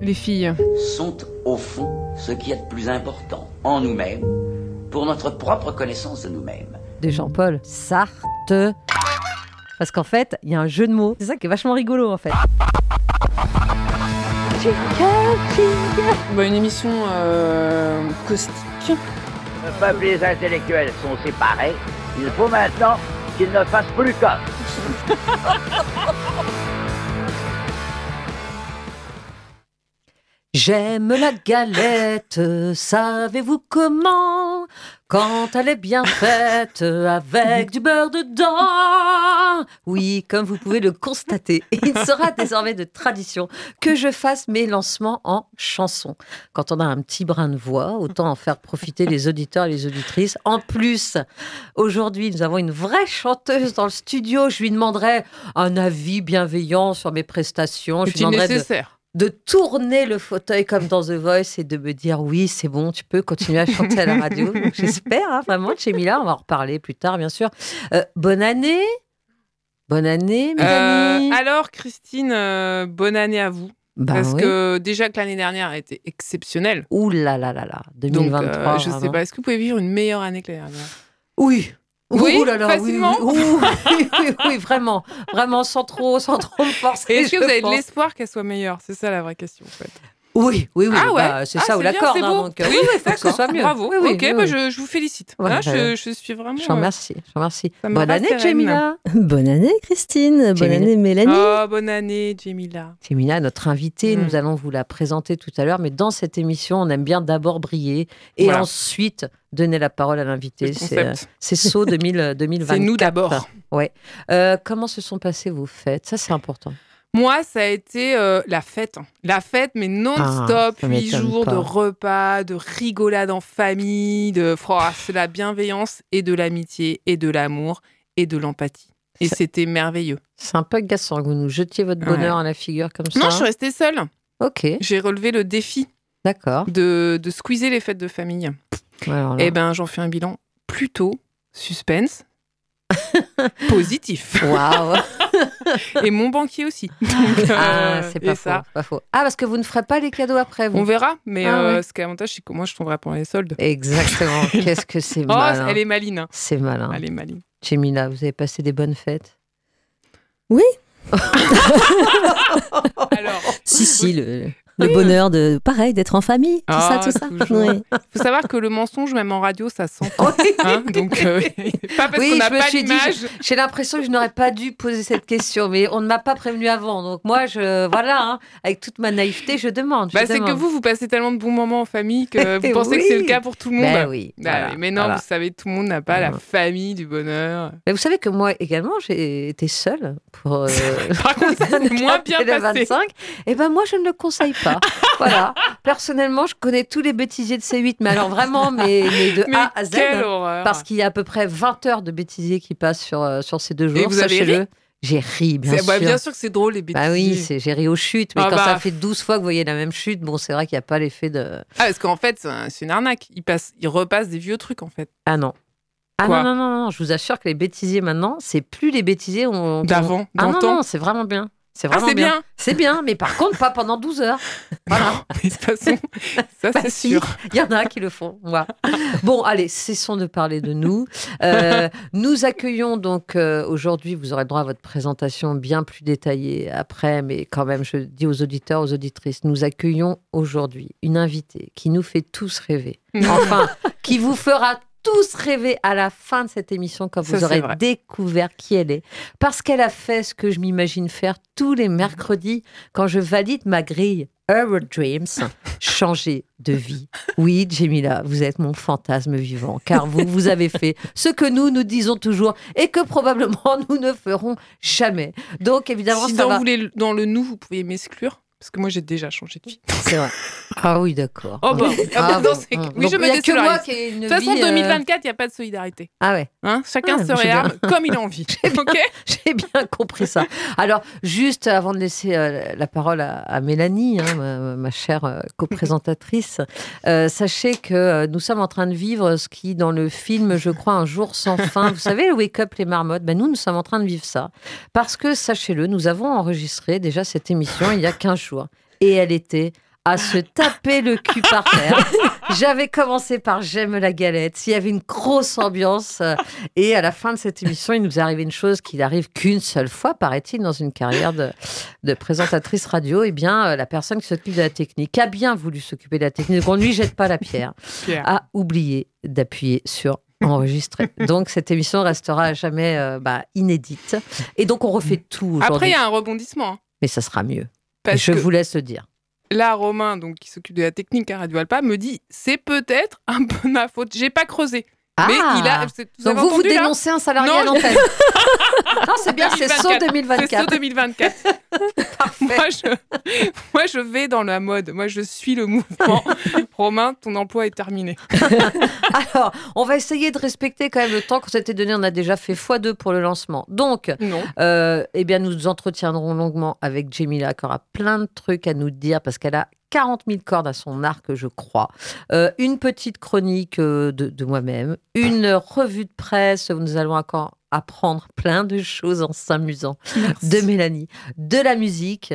les filles sont au fond ce qui est de plus important en nous-mêmes, pour notre propre connaissance de nous-mêmes. De Jean-Paul Sartre. Parce qu'en fait, il y a un jeu de mots. C'est ça qui est vachement rigolo en fait. Bah, Une émission euh, caustique. Le peuple et les intellectuels sont séparés. Il faut maintenant qu'ils ne fassent plus qu'un. J'aime la galette, savez-vous comment? Quand elle est bien faite, avec du beurre dedans. Oui, comme vous pouvez le constater, il sera désormais de tradition que je fasse mes lancements en chanson. Quand on a un petit brin de voix, autant en faire profiter les auditeurs et les auditrices. En plus, aujourd'hui, nous avons une vraie chanteuse dans le studio. Je lui demanderai un avis bienveillant sur mes prestations. Je lui C'est demanderai nécessaire? de tourner le fauteuil comme dans The Voice et de me dire oui, c'est bon, tu peux continuer à chanter à la radio. J'espère, hein, vraiment, chez Mila, on va en reparler plus tard, bien sûr. Euh, bonne année. Bonne année. Euh, alors, Christine, euh, bonne année à vous. Bah parce oui. que déjà que l'année dernière a été exceptionnelle. Ouh là là là là, Donc, 2023. euh, je sais vraiment. pas, est-ce que vous pouvez vivre une meilleure année que l'année dernière? Oui. Oui, Ouh là là, oui, facilement. Oui, oui, oui, oui, vraiment. Vraiment, sans trop, sans trop me forcer. Est-ce que vous avez de l'espoir qu'elle soit meilleure? C'est ça la vraie question, en fait. Oui, oui, oui. Ah ouais. bah, c'est Ah, ça ou la bien, corde. c'est hein, donc, euh, oui, oui, faut que ce d'accord. soit mieux. Bravo. Oui, oui, ok, bah. Je, je vous félicite. Ouais, Là, je, je suis vraiment. Je te remercie, je remercie. Bonne année, rassure. Jamila. Bonne année, Christine. Bonne Jamila. année, Mélanie. Oh, bonne année, Jamila. Fémina, notre invitée, Mm. nous allons vous la présenter tout à l'heure, mais dans cette émission, on aime bien d'abord briller et Voilà. ensuite donner la parole à l'invité. C'est euh, c'est saut 2000, 2024. C'est nous d'abord. Ouais. Euh, comment se sont passées vos fêtes? Ça, c'est important. Moi, ça a été euh, la fête. La fête, mais non-stop. Ah, Huit jours pas. de repas, de rigolade en famille, de oh, c'est la bienveillance et de l'amitié et de l'amour et de l'empathie. Et c'était merveilleux. C'est un peu agaçant que vous nous jetiez votre Ouais. bonheur à la figure comme ça. Non, je suis restée seule. Ok, J'ai relevé le défi d'accord. de, de squeezer les fêtes de famille. Alors là. Eh ben, j'en fais un bilan plutôt suspense, positif. Waouh Et mon banquier aussi. Donc, Ah, euh, c'est pas faux, ça, pas faux. Ah, parce que vous ne ferez pas les cadeaux après, vous On verra, mais Ah euh, ouais. ce qui est avantage, c'est que moi, je tomberai pendant les soldes. Exactement. Qu'est-ce que c'est Oh, malin. elle est maline. hein. C'est malin. Elle est maline. Jamila, vous avez passé des bonnes fêtes? Alors, Si, si, le, le bonheur de, pareil, d'être en famille, tout Ah, ça, tout ça. Oui. faut savoir que le mensonge, même en radio, ça s'entend. hein, donc, euh, pas parce Oui, qu'on n'a pas l'image. J'ai l'impression que je n'aurais pas dû poser cette question, mais on ne m'a pas prévenu avant. Donc moi, je, voilà, hein, avec toute ma naïveté, je demande. Bah, c'est que vous, vous passez tellement de bons moments en famille que vous pensez que c'est le cas pour tout le monde. Ben oui. Bah voilà, oui, mais non, voilà. vous savez, tout le monde n'a pas la Voilà. famille du bonheur. Mais vous savez que moi également, j'ai été seule pour. euh, Par contre, ça, c'est moins bien passé. 25. Et ben moi, je ne le conseille pas. Voilà. Personnellement, je connais tous les bêtisiers de C8, mais alors vraiment, mais, mais de Mais A à Z. Parce qu'il y a à peu près 20 heures de bêtisiers qui passent sur, euh, sur ces deux jours. Et vous sachez-le. J'ai ri, bien C'est- sûr. bah, bien sûr que c'est drôle, les bêtises. Bah oui, j'ai ri aux chutes, mais Ah quand bah. ça fait 12 fois que vous voyez la même chute, bon, c'est vrai qu'il n'y a pas l'effet de. Ah, parce qu'en fait, c'est un- c'est une arnaque. Ils, passent, ils repassent des vieux trucs, en fait. Ah non. Ah Quoi non, non, non, non, je vous assure que les bêtisiers maintenant, c'est plus les bêtisiers. On, D'avant, Ah non, non, c'est vraiment bien. C'est Ah, vraiment bien. C'est bien, mais par contre, pas pendant 12 heures. Voilà. Mais de toute façon, ça, Bah c'est si, sûr. Il y en a qui le font. Bon, allez, cessons de parler de nous. Euh, nous accueillons donc euh, aujourd'hui, vous aurez le droit à votre présentation bien plus détaillée après, mais quand même, je dis aux auditeurs, aux auditrices, nous accueillons aujourd'hui une invitée qui nous fait tous rêver. Enfin, qui vous fera tous rêver à la fin de cette émission quand vous aurez découvert qui elle est. Parce qu'elle a fait ce que je m'imagine faire tous les mercredis quand je valide ma grille Eurodreams, changer de vie. Oui, Jemila, vous êtes mon fantasme vivant, car vous, vous avez fait ce que nous, nous disons toujours et que probablement nous ne ferons jamais. Donc, évidemment, si ça dans, va... vous voulez- dans le nous, vous pouvez m'exclure. Parce que moi, j'ai déjà changé de vie. C'est vrai. Ah oui, d'accord. Oh, ah, bon, bah, dans ces- hum. oui, Donc, je me il y a que moi désolidarise. qui ai une De toute façon, vie, euh, 2024, il n'y a pas de solidarité. Ah ouais. Hein? Chacun Ah, se bien- réarme comme il a envie. ok? J'ai bien compris ça. Alors, juste avant de laisser euh, la parole à, à Mélanie, hein, ma, ma chère euh, coprésentatrice, euh, sachez que euh, nous sommes en train de vivre ce qui, dans le film, je crois, Un jour sans fin, vous savez, le Wake Up les marmottes, ben, nous, nous sommes en train de vivre ça. Parce que, sachez-le, nous avons enregistré déjà cette émission il y a 15 jours. Et elle était à se taper le cul par terre. J'avais commencé par J'aime la galette. Il y avait une grosse ambiance. Et à la fin de cette émission, il nous est arrivé une chose qui n'arrive qu'une seule fois, paraît-il, dans une carrière de, de présentatrice radio. Eh bien, euh, la personne qui s'occupe de la technique a bien voulu s'occuper de la technique. Donc, on ne lui jette pas la pierre. A oublié d'appuyer sur enregistrer. Donc, cette émission restera à jamais euh, bah, inédite. Et donc, on refait tout Après, il y a un rebondissement. hein, Mais ça sera mieux. Parce Je que vous laisse le dire. là, Romain, donc, qui s'occupe de la technique à Radio Alpa, me dit c'est peut-être un peu ma faute. J'ai pas creusé. Mais il a. c'est- Vous Ah. Donc vous, vous entendu, dénoncez un salarié Non, à l'antenne. non, c'est bien, c'est saut C'est 2024. saut 2024. moi, je, moi, je vais dans la mode. Moi, je suis le mouvement. Romain, ton emploi est terminé. Alors, on va essayer de respecter quand même le temps qu'on s'était donné. On a déjà fait x2 pour le lancement. Donc, Non. euh, eh bien, nous nous entretiendrons longuement avec Jamila, qui aura plein de trucs à nous dire parce qu'elle a 40 000 cordes à son arc, je crois. Euh, une petite chronique euh, de, de moi-même, une revue de presse où nous allons encore apprendre plein de choses en s'amusant. de Mélanie, de la musique,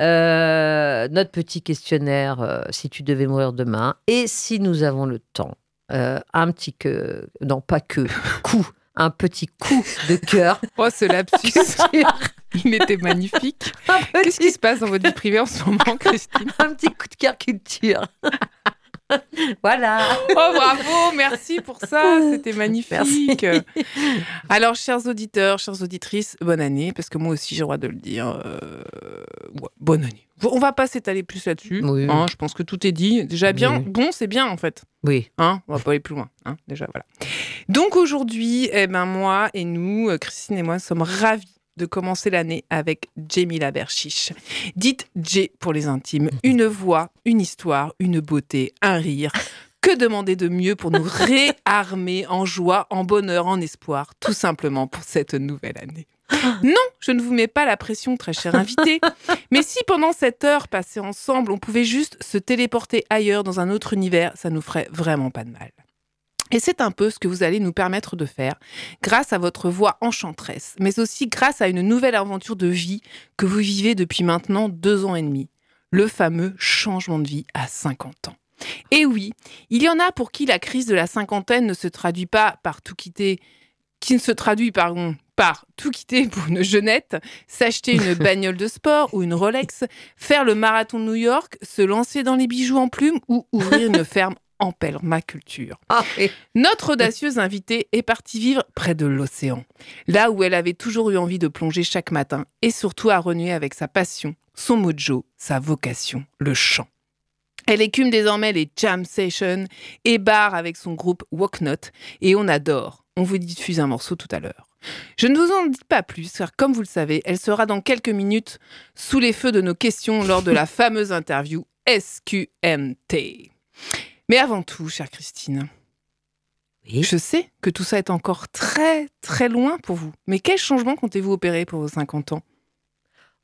euh, notre petit questionnaire euh, si tu devais mourir demain, et si nous avons le temps, un petit que, non pas que, coup, un petit coup de cœur. Oh, ce lapsus. Il était magnifique. Qu'est-ce qui se passe dans votre vie privée en ce moment, Christine un petit coup de cœur culture. voilà. Oh, bravo, merci pour ça, c'était magnifique. Merci. Alors, chers auditeurs, chères auditrices, bonne année, parce que moi aussi j'ai le droit de le dire. euh, ouais, bonne année. On va pas s'étaler plus là-dessus. Oui. hein, je pense que tout est dit. Déjà bien, Oui. bon, c'est bien en fait. Oui. Hein, on va pas aller plus loin. Hein, déjà, voilà. Donc aujourd'hui, eh ben, moi et nous, euh, Christine et moi, sommes ravis de commencer l'année avec Jamila Berchiche. Dite J pour les intimes. Une voix, une histoire, une beauté, un rire. Que demander de mieux pour nous réarmer en joie, en bonheur, en espoir, tout simplement pour cette nouvelle année? Non, je ne vous mets pas la pression, très cher invité. Mais si pendant cette heure passée ensemble, on pouvait juste se téléporter ailleurs dans un autre univers, ça nous ferait vraiment pas de mal. Et c'est un peu ce que vous allez nous permettre de faire grâce à votre voix enchanteresse, mais aussi grâce à une nouvelle aventure de vie que vous vivez depuis maintenant deux ans et demi. Le fameux changement de vie à 50 ans. Et oui, il y en a pour qui la crise de la cinquantaine ne se traduit pas par tout quitter, qui ne se traduit pardon, par tout quitter pour une jeunette, s'acheter une bagnole de sport ou une Rolex, faire le marathon de New York, se lancer dans les bijoux en plumes ou ouvrir une ferme en permaculture. Ah, et- Notre audacieuse invitée est partie vivre près de l'océan, là où elle avait toujours eu envie de plonger chaque matin et surtout à renouer avec sa passion, son mojo, sa vocation, le chant. Elle écume désormais les jam sessions et barre avec son groupe Walknot et on adore. On vous diffuse un morceau tout à l'heure. Je ne vous en dis pas plus car comme vous le savez, elle sera dans quelques minutes sous les feux de nos questions lors de la fameuse interview SQMT. Mais avant tout, chère Christine, Oui. je sais que tout ça est encore très très loin pour vous. Mais quel changement comptez-vous opérer pour vos 50 ans?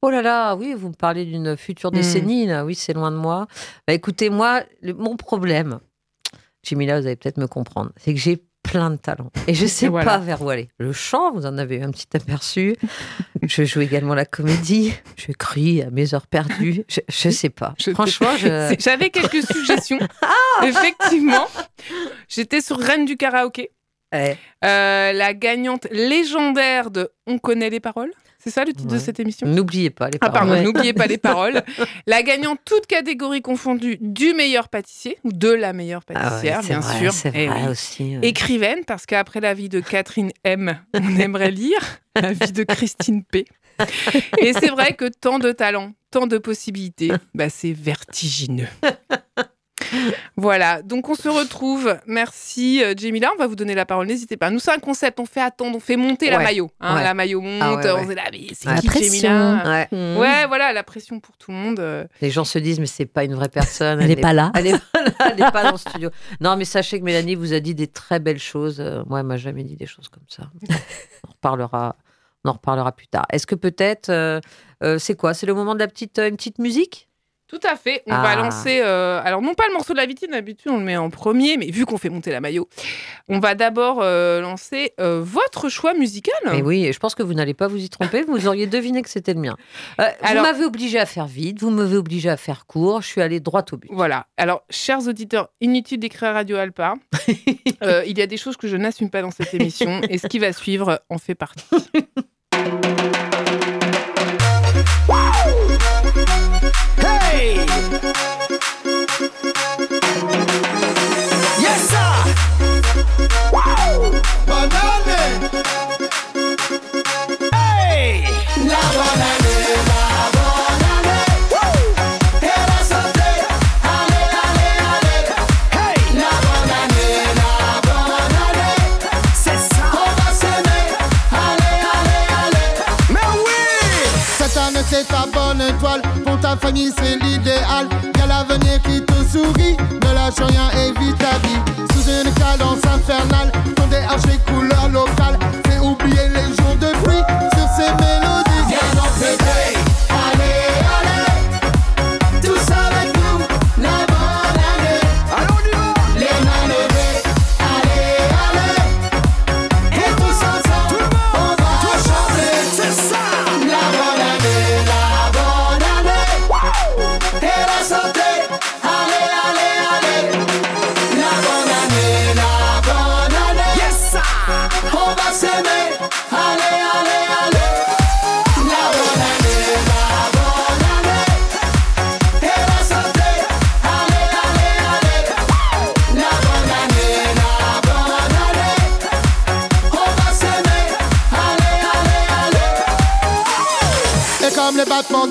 Oh là là, oui, vous me parlez d'une future Hmm. décennie, là. oui, c'est loin de moi. Bah, écoutez, moi, le- mon problème, Jimmy, là, vous allez peut-être me comprendre, c'est que j'ai plein de talents et je sais Voilà. pas vers où aller. Le chant, vous en avez eu un petit aperçu. je joue également la comédie. Je crie à mes heures perdues. Je, je sais pas. Je te- Franchement, je. J'avais quelques suggestions. Effectivement, j'étais sur Reine du karaoké. Euh, la gagnante légendaire de On connaît les paroles. C'est ça le titre de cette émission? N'oubliez pas les Ah paroles. pardon, Ouais. n'oubliez pas les paroles. La gagnante, toute catégorie confondue, du meilleur pâtissier ou de la meilleure Ah ouais, pâtissière, bien vrai, sûr. C'est Eh vrai oui. aussi. Écrivaine, parce qu'après la vie de Catherine M, on aimerait lire la vie de Christine P. Et c'est vrai que tant de talents, tant de possibilités, bah, c'est vertigineux. Voilà, donc on se retrouve. Merci euh, Jamila, on va vous donner la parole, n'hésitez pas. Nous c'est un concept, on fait attendre, on fait monter la maillot. hein, Ouais. La maillot monte, Ah ouais, ouais. on est là, mais c'est qui La pression. Jamila Ouais. Mmh. Ouais, voilà, la pression pour tout le monde. euh. Les gens se disent, mais c'est pas une vraie personne. Elle n'est pas là. Elle n'est pas là, elle n'est pas dans le studio. Non, mais sachez que Mélanie vous a dit des très belles choses. Euh, Moi, elle m'a jamais dit des choses comme ça. On en reparlera, on en reparlera plus tard. Est-ce que peut-être, euh, euh, c'est quoi? C'est le moment de la petite, euh, une petite musique? Tout à fait. On va Ah. lancer. euh, alors, non pas le morceau de la vitrine, d'habitude, on le met en premier, mais vu qu'on fait monter la maillot, on va d'abord euh, lancer euh, votre choix musical. Mais oui, je pense que vous n'allez pas vous y tromper. Vous auriez deviné que c'était le mien. Alors- Vous m'avez obligé à faire vite. Vous m'avez obligé à faire court. Je suis allée droit au but. Voilà. Alors, chers auditeurs, inutile d'écrire Radio Alpa. Il y a des choses que je n'assume pas dans cette émission, et ce qui va suivre en fait partie. ta famille c'est l'idéal. Y'a l'avenir qui te sourit, ne lâche rien, évite la vie. Sous une cadence infernale, ton DH les couleurs locales. Fais oublier les jours de pluie sur ces mélodies. Viens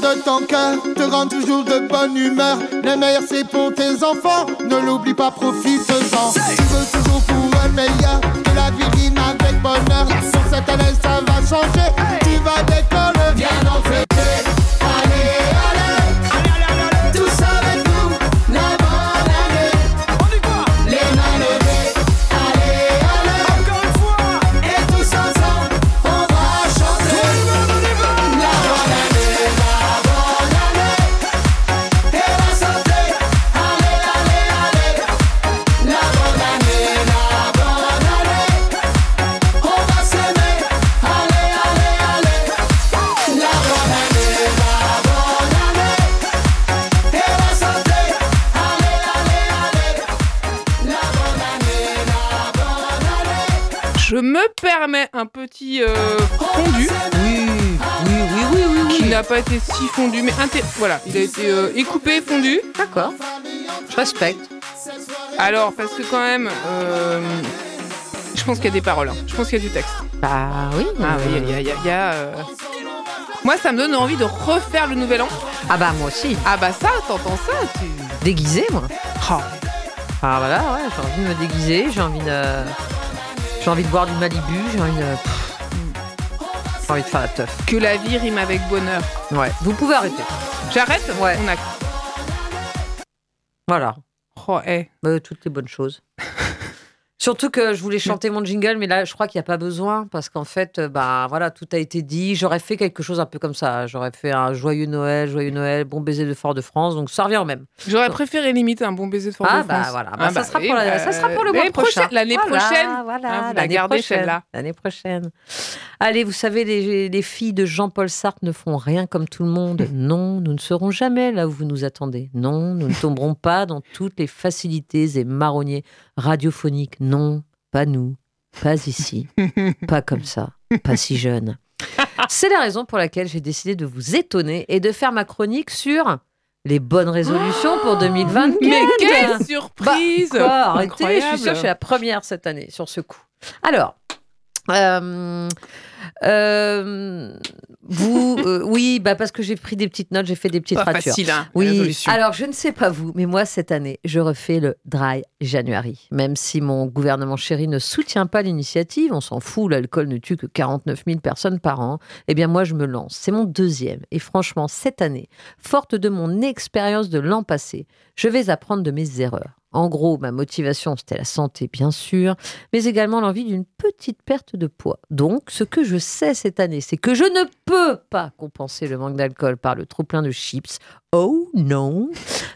de ton cœur te rendent toujours de bonne humeur. Le meilleur c'est pour tes enfants, ne l'oublie pas, profite-en. Tu veux toujours pour un meilleur, que la vie rime avec bonheur. Sur cette année ça va changer, tu vas décoller. Viens donc Je me permets un petit euh, fondu Oui, oui, oui, oui, oui. qui n'a pas été si fondu, mais inté- voilà, il a été euh, écoupé, fondu. D'accord. Je respecte. Alors, parce que quand même, euh, je pense qu'il y a des paroles, hein. je pense qu'il y a du texte. Bah oui. Ah oui, il y a, il y a- il y a, euh, Moi, ça me donne envie de refaire le nouvel an. Ah bah moi aussi. Ah bah ça, t'entends ça tu... Déguisé, moi. Oh. Ah voilà, ouais, j'ai envie de me déguiser, j'ai envie de... J'ai envie de boire du Malibu, j'ai envie de... pff, J'ai envie de faire la teuf. Que la vie rime avec bonheur. Ouais. Vous pouvez arrêter. J'arrête Ouais. On a... Voilà. Oh, eh. Euh, toutes les bonnes choses. Surtout que je voulais chanter mon jingle, mais là, je crois qu'il n'y a pas besoin parce qu'en fait, euh, bah voilà, tout a été dit. J'aurais fait quelque chose un peu comme ça. J'aurais fait un joyeux Noël, joyeux Noël, bon baiser de Fort-de-France. Donc ça revient au même. J'aurais préféré limiter un bon baiser de Fort-de-France. Ah bah voilà, Bah, Ah ça, bah sera pour la- bah, ça sera pour le mois prochain. L'année Voilà, prochaine. voilà, hein, l'année prochaine. L'année prochaine. Allez, vous savez, les, les filles de Jean-Paul Sartre ne font rien comme tout le monde. Non, nous ne serons jamais là où vous nous attendez. Non, nous ne tomberons pas dans toutes les facilités et marronniers radiophoniques. Non, pas nous, pas ici, pas comme ça, pas si jeune. C'est la raison pour laquelle j'ai décidé de vous étonner et de faire ma chronique sur les bonnes résolutions pour 2024. Mais quelle Bah, surprise quoi, arrêtez, je suis Incroyable. sûre que je suis la première cette année sur ce coup. Alors, euh, euh, vous, euh, oui, bah parce que j'ai pris des petites notes, j'ai fait des petites Pas ratures. facile, hein, Oui, alors je ne sais pas vous, mais moi cette année, je refais le Dry January. Même si mon gouvernement chéri ne soutient pas l'initiative, on s'en fout, l'alcool ne tue que 49 000 personnes par an, eh bien moi je me lance. C'est mon deuxième. Et franchement, cette année, forte de mon expérience de l'an passé, je vais apprendre de mes erreurs. En gros, ma motivation, c'était la santé, bien sûr, mais également l'envie d'une petite perte de poids. Donc, ce que je je sais cette année, c'est que je ne peux pas compenser le manque d'alcool par le trop plein de chips. Oh non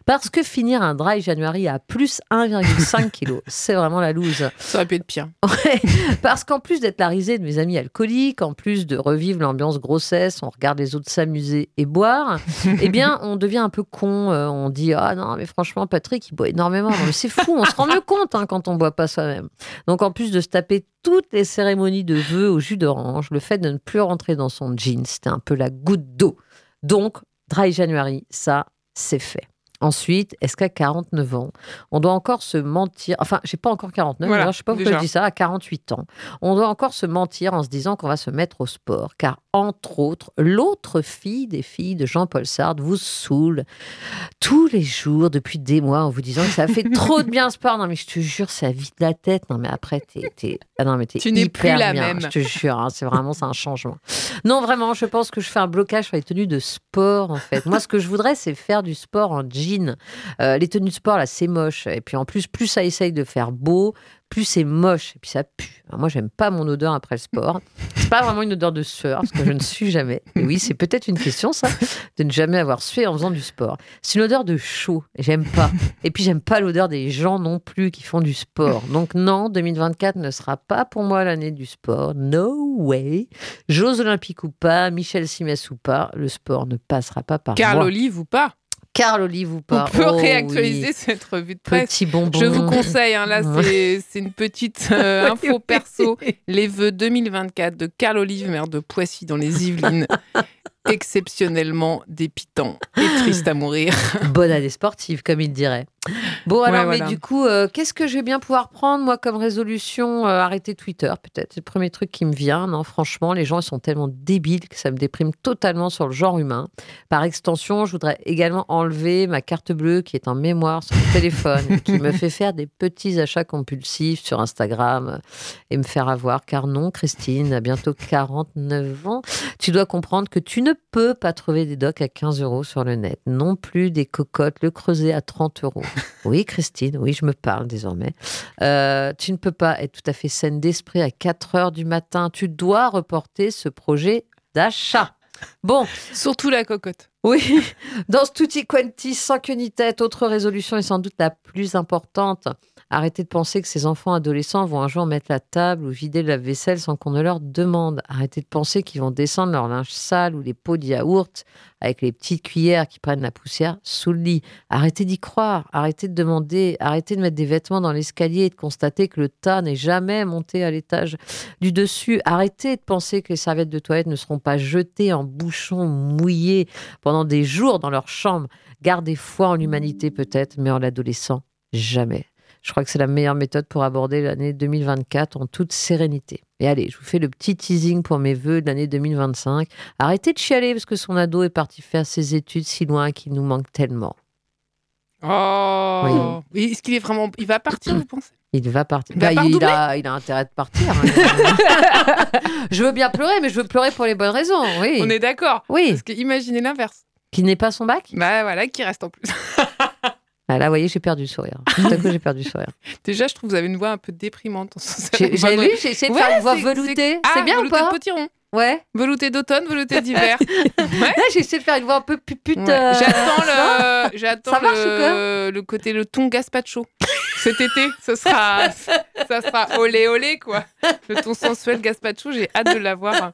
Parce que finir un dry January à plus 1,5 kg, c'est vraiment la loose. Ça aurait pu être pire. Ouais, parce qu'en plus d'être la risée de mes amis alcooliques, en plus de revivre l'ambiance grossesse, on regarde les autres s'amuser et boire, eh bien, on devient un peu con. euh, on dit Ah non, mais franchement, Patrick, il boit énormément. Non, mais c'est fou, on se rend mieux compte hein, quand on boit pas soi-même. Donc, en plus de se taper toutes les cérémonies de vœux au jus d'orange, le fait de ne plus rentrer dans son jean, c'était un peu la goutte d'eau. Donc, Dry January, ça, c'est fait. Ensuite, est-ce qu'à 49 ans, on doit encore se mentir Enfin, j'ai pas encore 49, Voilà, d'ailleurs, je sais pas pourquoi déjà. je dis ça, à 48 ans. On doit encore se mentir en se disant qu'on va se mettre au sport, car entre autres, l'autre fille des filles de Jean-Paul Sartre vous saoule tous les jours depuis des mois en vous disant que ça fait trop de bien sport. Non mais je te jure, ça vide la tête. Non mais après, t'es, t'es- ah non mais t'es Tu n'es hyper plus la bien, même. Je te jure, hein, c'est vraiment c'est un changement. Non vraiment, je pense que je fais un blocage sur les tenues de sport en fait. Moi, ce que je voudrais, c'est faire du sport en Euh, les tenues de sport là, c'est moche. Et puis en plus, plus ça essaye de faire beau, plus c'est moche et puis ça pue. Alors moi, j'aime pas mon odeur après le sport. C'est pas vraiment une odeur de sueur parce que je ne suis jamais. Et oui, c'est peut-être une question ça, de ne jamais avoir sué en faisant du sport. C'est une odeur de chaud. et J'aime pas. Et puis j'aime pas l'odeur des gens non plus qui font du sport. Donc non, 2024 ne sera pas pour moi l'année du sport. No way. Jeux olympiques ou pas, Michel Simès ou pas, le sport ne passera pas par Carl moi. Olive ou pas Carl Olive ou pas. On peut Oh réactualiser oui. cette revue de presse. Petit bonbon. Je vous conseille, hein, là, c'est une petite euh, info perso. Les vœux 2024 de Carl Olive, maire de Poissy, dans les Yvelines. Exceptionnellement dépitant et triste à mourir. Bonne année sportive, comme il dirait. Bon, Ouais, alors, voilà. mais du coup, euh, qu'est-ce que je vais bien pouvoir prendre, moi, comme résolution Euh, Arrêter Twitter, peut-être? C'est le premier truc qui me vient. Non, franchement, les gens, ils sont tellement débiles que ça me déprime totalement sur le genre humain. Par extension, je voudrais également enlever ma carte bleue qui est en mémoire sur le téléphone, qui me fait faire des petits achats compulsifs sur Instagram euh, et me faire avoir. Car non, Christine, à bientôt 49 ans, tu dois comprendre que tu ne peux pas trouver des docs à 15 euros sur le net, non plus des cocottes, le creuset à 30 euros. Oui, Christine, oui, je me parle désormais. Euh, tu ne peux pas être tout à fait saine d'esprit à 4 heures du matin. Tu dois reporter ce projet d'achat. Bon, Surtout la cocotte. oui, dans ce tutti quanti sans queue ni tête, autre résolution et sans doute la plus importante. Arrêtez de penser que ces enfants adolescents vont un jour mettre la table ou vider la vaisselle sans qu'on ne leur demande. Arrêtez de penser qu'ils vont descendre leur linge sale ou les pots de yaourt avec les petites cuillères qui prennent la poussière sous le lit. Arrêtez d'y croire. Arrêtez de demander. Arrêtez de mettre des vêtements dans l'escalier et de constater que le tas n'est jamais monté à l'étage du dessus. Arrêtez de penser que les serviettes de toilette ne seront pas jetées en bouchons mouillés pendant des jours dans leur chambre. Gardez foi en l'humanité peut-être, mais en l'adolescent, jamais. Je crois que c'est la meilleure méthode pour aborder l'année 2024 en toute sérénité. Et allez, je vous fais le petit teasing pour mes vœux de l'année 2025. Arrêtez de chialer parce que son ado est parti faire ses études si loin qu'il nous manque tellement. Oh Est-ce qu'il est vraiment. Il va partir, vous pensez? Il va partir. Bah, a, il a intérêt de partir. hein. je veux bien pleurer, mais je veux pleurer pour les bonnes raisons. Oui. On est d'accord. Oui. Parce que imaginez l'inverse. Qui n'est pas son bac? Bah voilà, qui reste en plus. Ah, Là, vous voyez, j'ai perdu le sourire. Tout à coup, j'ai perdu le sourire. Déjà, je trouve que vous avez une voix un peu déprimante. J'ai- vu, j'ai essayé de faire Ouais, une voix c'est- veloutée. Ah, C'est bien ou velouté pas de potiron. Ouais. Velouté d'automne, velouté d'hiver. Là, j'ai essayé de faire une voix un peu pupute. Ouais. euh, J'attends le, j'attends ou le côté le ton gazpacho. Cet été, ce sera, ça sera olé olé quoi. Le ton sensuel gazpacho, j'ai hâte de l'avoir.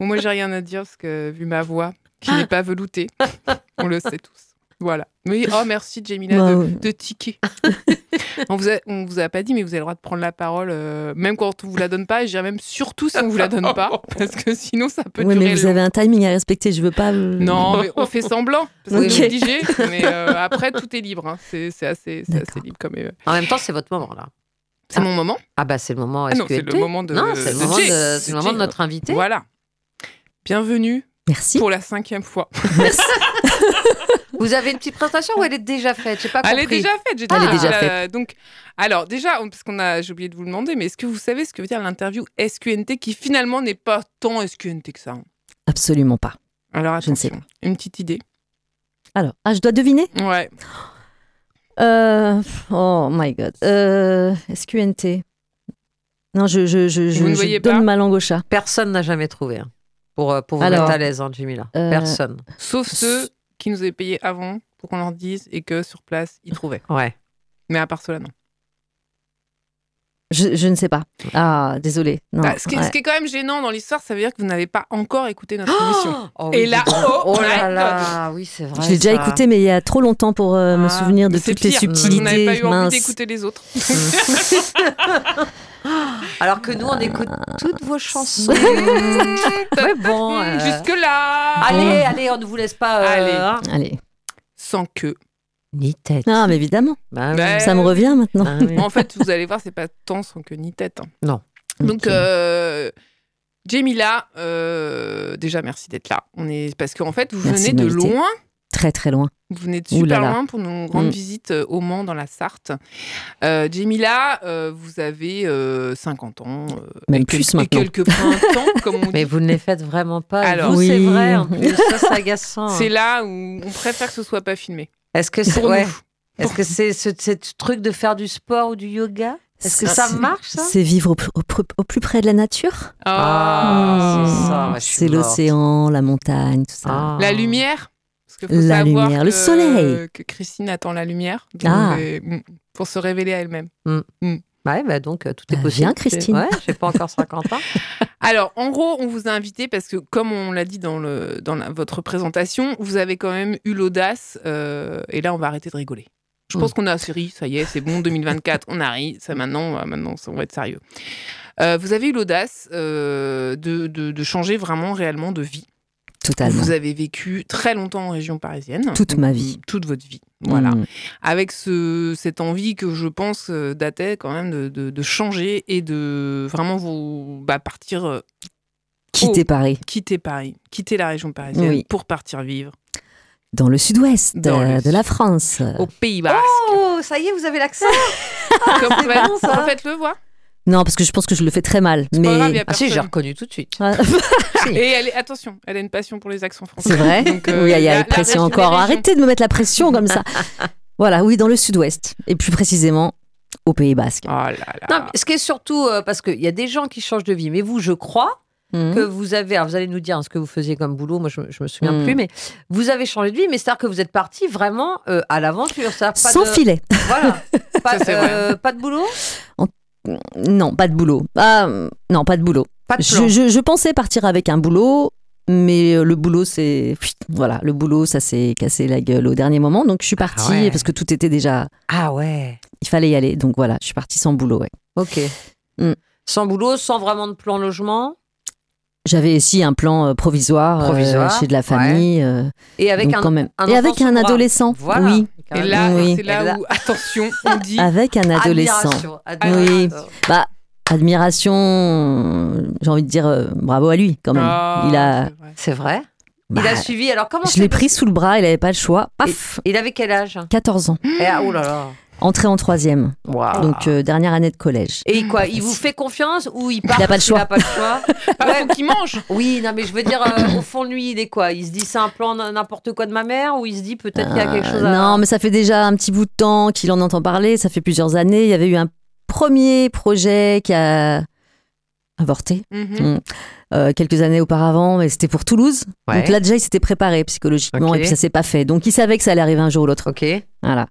Bon, moi, j'ai rien à dire parce que vu ma voix, qui n'est pas veloutée, on le sait tous. Voilà. Oui, oh merci Jamila Bah de, ouais. de ticker. on vous a, on vous a pas dit, mais vous avez le droit de prendre la parole, euh, même quand on vous la donne pas, et je dirais même surtout si on vous la donne pas, parce que sinon ça peut Oui, durer mais vous long. avez un timing à respecter. Je veux pas. euh, Non, mais on fait semblant, parce qu'on Ok. est obligé. Mais euh, après, tout est libre. hein. C'est c'est assez, c'est assez libre comme. euh, En même temps, c'est votre moment, là. C'est mon moment. Ah, bah, c'est le moment. Ah non, c'est le moment de. Non, c'est le moment, de, c'est le moment de Jay. notre invité. Voilà. Bienvenue Merci. pour la cinquième fois. Vous avez une petite présentation ou elle est déjà faite? J'ai pas Elle est compris. déjà faite. j'ai Elle est déjà- Donc, alors déjà, parce qu'on a, j'ai oublié de vous le demander, mais est-ce que vous savez ce que veut dire l'interview SQNT qui finalement n'est pas tant SQNT que ça hein? Absolument pas. Alors Je ne sais attention, une petite idée. Alors, ah, je dois deviner? Ouais. Euh, Oh my god. Euh, SQNT. Non, je, je, je, je, Vous ne je voyez donne pas? ma langue au chat. Personne n'a jamais trouvé. hein, pour, euh, pour vous Alors, mettre à l'aise, hein, Jimmy, là. euh, Personne. Sauf ceux qui nous avaient payé avant pour qu'on leur dise et que sur place, ils trouvaient. Ouais. Mais à part cela, non. Je, je ne sais pas. Ah, désolé. Non, Bah, ce, qui est, ouais. ce qui est quand même gênant dans l'histoire, ça veut dire que vous n'avez pas encore écouté notre émission. Oh Et oui, là, oh oh là là, oui, c'est vrai. Je l'ai déjà écouté, mais il y a trop longtemps pour euh, me Ah, souvenir de toutes les pire, que subtilités. Vous n'avez pas eu envie d'écouter les autres. Alors que nous, on écoute toutes vos chansons. Ouais, bon. euh, Jusque-là. Allez, allez, on ne vous laisse pas. euh, Allez. hein. Allez. Sans queue. Ni tête. Ah, mais évidemment. Bah. Bah, Ça me revient maintenant. Ah oui. En fait, vous allez voir, c'est pas tant sans queue ni tête. hein. Non. Donc, euh, Jamila, euh, déjà merci d'être là. On est parce qu'en fait, vous Merci venez de de m'inviter. loin. Très, très loin. Vous venez de là super là. loin pour nos grandes Mm. visites euh, au Mans dans la Sarthe. Euh, Jamila, euh, vous avez euh, 50 ans. euh, Même et plus quelques, et maintenant. quelques printemps, comme on dit. Mais vous ne les faites vraiment pas. Alors- vous, c'est vrai. En plus, ça, c'est agaçant. C'est là où on préfère que ce soit pas filmé. Est-ce que c'est ouais. nous. Est-ce que c'est ce, ce truc de faire du sport ou du yoga? Est-ce que ça marche ça? C'est vivre au, au pr- au plus près de la nature. Ah, Mmh. suis C'est l'océan, la montagne, tout ça. Ah. La lumière? Que faut La savoir lumière, le que- soleil. Que Christine attend la lumière. Donc, Ah. mm, pour se révéler à elle-même. Ouais, bah donc euh, tout est Bah, possible. viens, Christine. Ouais, j'ai pas encore 50 ans. Alors, en gros, on vous a invité parce que, comme on l'a dit dans, le, dans la- votre présentation, vous avez quand même eu l'audace. euh, et là, on va arrêter de rigoler. Je Mm. pense qu'on a assez ri, ça y est, c'est bon, 2024, on a ri, ça maintenant, euh, maintenant, ça, on va être sérieux. Euh, vous avez eu l'audace euh, de, de- de changer vraiment, réellement de vie. Totalement. Vous avez vécu très longtemps en région parisienne. Toute ma vie. Toute votre vie. Voilà. Mmh. Avec ce, cette envie que je pense euh, datait quand même de, de- de changer et de vraiment vous bah, partir, euh, Quitter Oh. Paris. quitter Paris, quitter la région parisienne Oui. pour partir vivre Dans le sud-ouest euh, de la France. au Pays Basque. Oh, ça y est, vous avez l'accent. Comme, c'est bon, ça. Refaites-le voir. Non, parce que je pense que je le fais très mal. C'est pas grave, il y Mais a Ah si, j'ai reconnu tout de suite. Ouais. Et elle est, attention, elle a une passion pour les accents français. c'est vrai. Donc, euh, oui, il y a la- pression encore. Arrêtez de me mettre la pression comme ça. voilà, oui, dans le sud-ouest. Et plus précisément, au Pays Basque. Oh là là. Non, mais ce qui est surtout euh, parce qu'il y a des gens qui changent de vie, mais vous, je crois Mhm. que vous avez. Alors vous allez nous dire hein, ce que vous faisiez comme boulot. Moi, je, me- je me souviens Mm. plus, mais vous avez changé de vie. Mais c'est-à-dire que vous êtes parti vraiment euh, à l'aventure. Ça, pas Sans de... filet. Voilà. Pas, Ça, c'est euh, pas de boulot? Non, pas de boulot. Ah, non, pas de boulot. Pas de plan. Je, je- je pensais partir avec un boulot, mais euh, le boulot, c'est. Voilà, le boulot, ça s'est cassé la gueule au dernier moment. Donc je suis partie ouais. parce que tout était déjà. Ah ouais. Il fallait y aller. Donc voilà, je suis partie sans boulot, ouais. Ok. Mm. Sans boulot, sans vraiment de plan logement, J'avais aussi un plan euh, provisoire, euh, Provisoire, chez de la famille. euh, et avec un, quand même. un Et avec enfant un sous bras. adolescent. Voilà. Oui, Et là, Oui. c'est là Et là- où, attention, on dit. avec un adolescent. Admiration, Oui. admiration. Bah, admiration, j'ai envie de dire euh, bravo à lui quand même. Ah, il a. c'est vrai. C'est vrai. Bah, il a suivi. Alors comment Je l'ai pris sous le bras, il avait pas le choix. Paf Il avait quel âge? 14 ans. Et, ah, Oh là là. Entré en troisième. Donc euh, dernière année de collège. Et quoi Il vous fait confiance ou il part Il a pas le choix. a pas le choix Ouais. faut qu'il mange. Oui, non, mais je veux dire, euh, au fond de lui, il est quoi? Il se dit c'est un plan n'importe quoi de ma mère ou il se dit peut-être qu'il y a quelque chose à. Euh, Non, mais ça fait déjà un petit bout de temps qu'il en entend parler. Ça fait plusieurs années. Il y avait eu un premier projet qui a avorté Mhm. euh, quelques années auparavant, mais c'était pour Toulouse. Ouais. Donc là déjà, il s'était préparé psychologiquement et puis ça s'est pas fait. Donc il savait que ça allait arriver un jour ou l'autre. Ok. Voilà.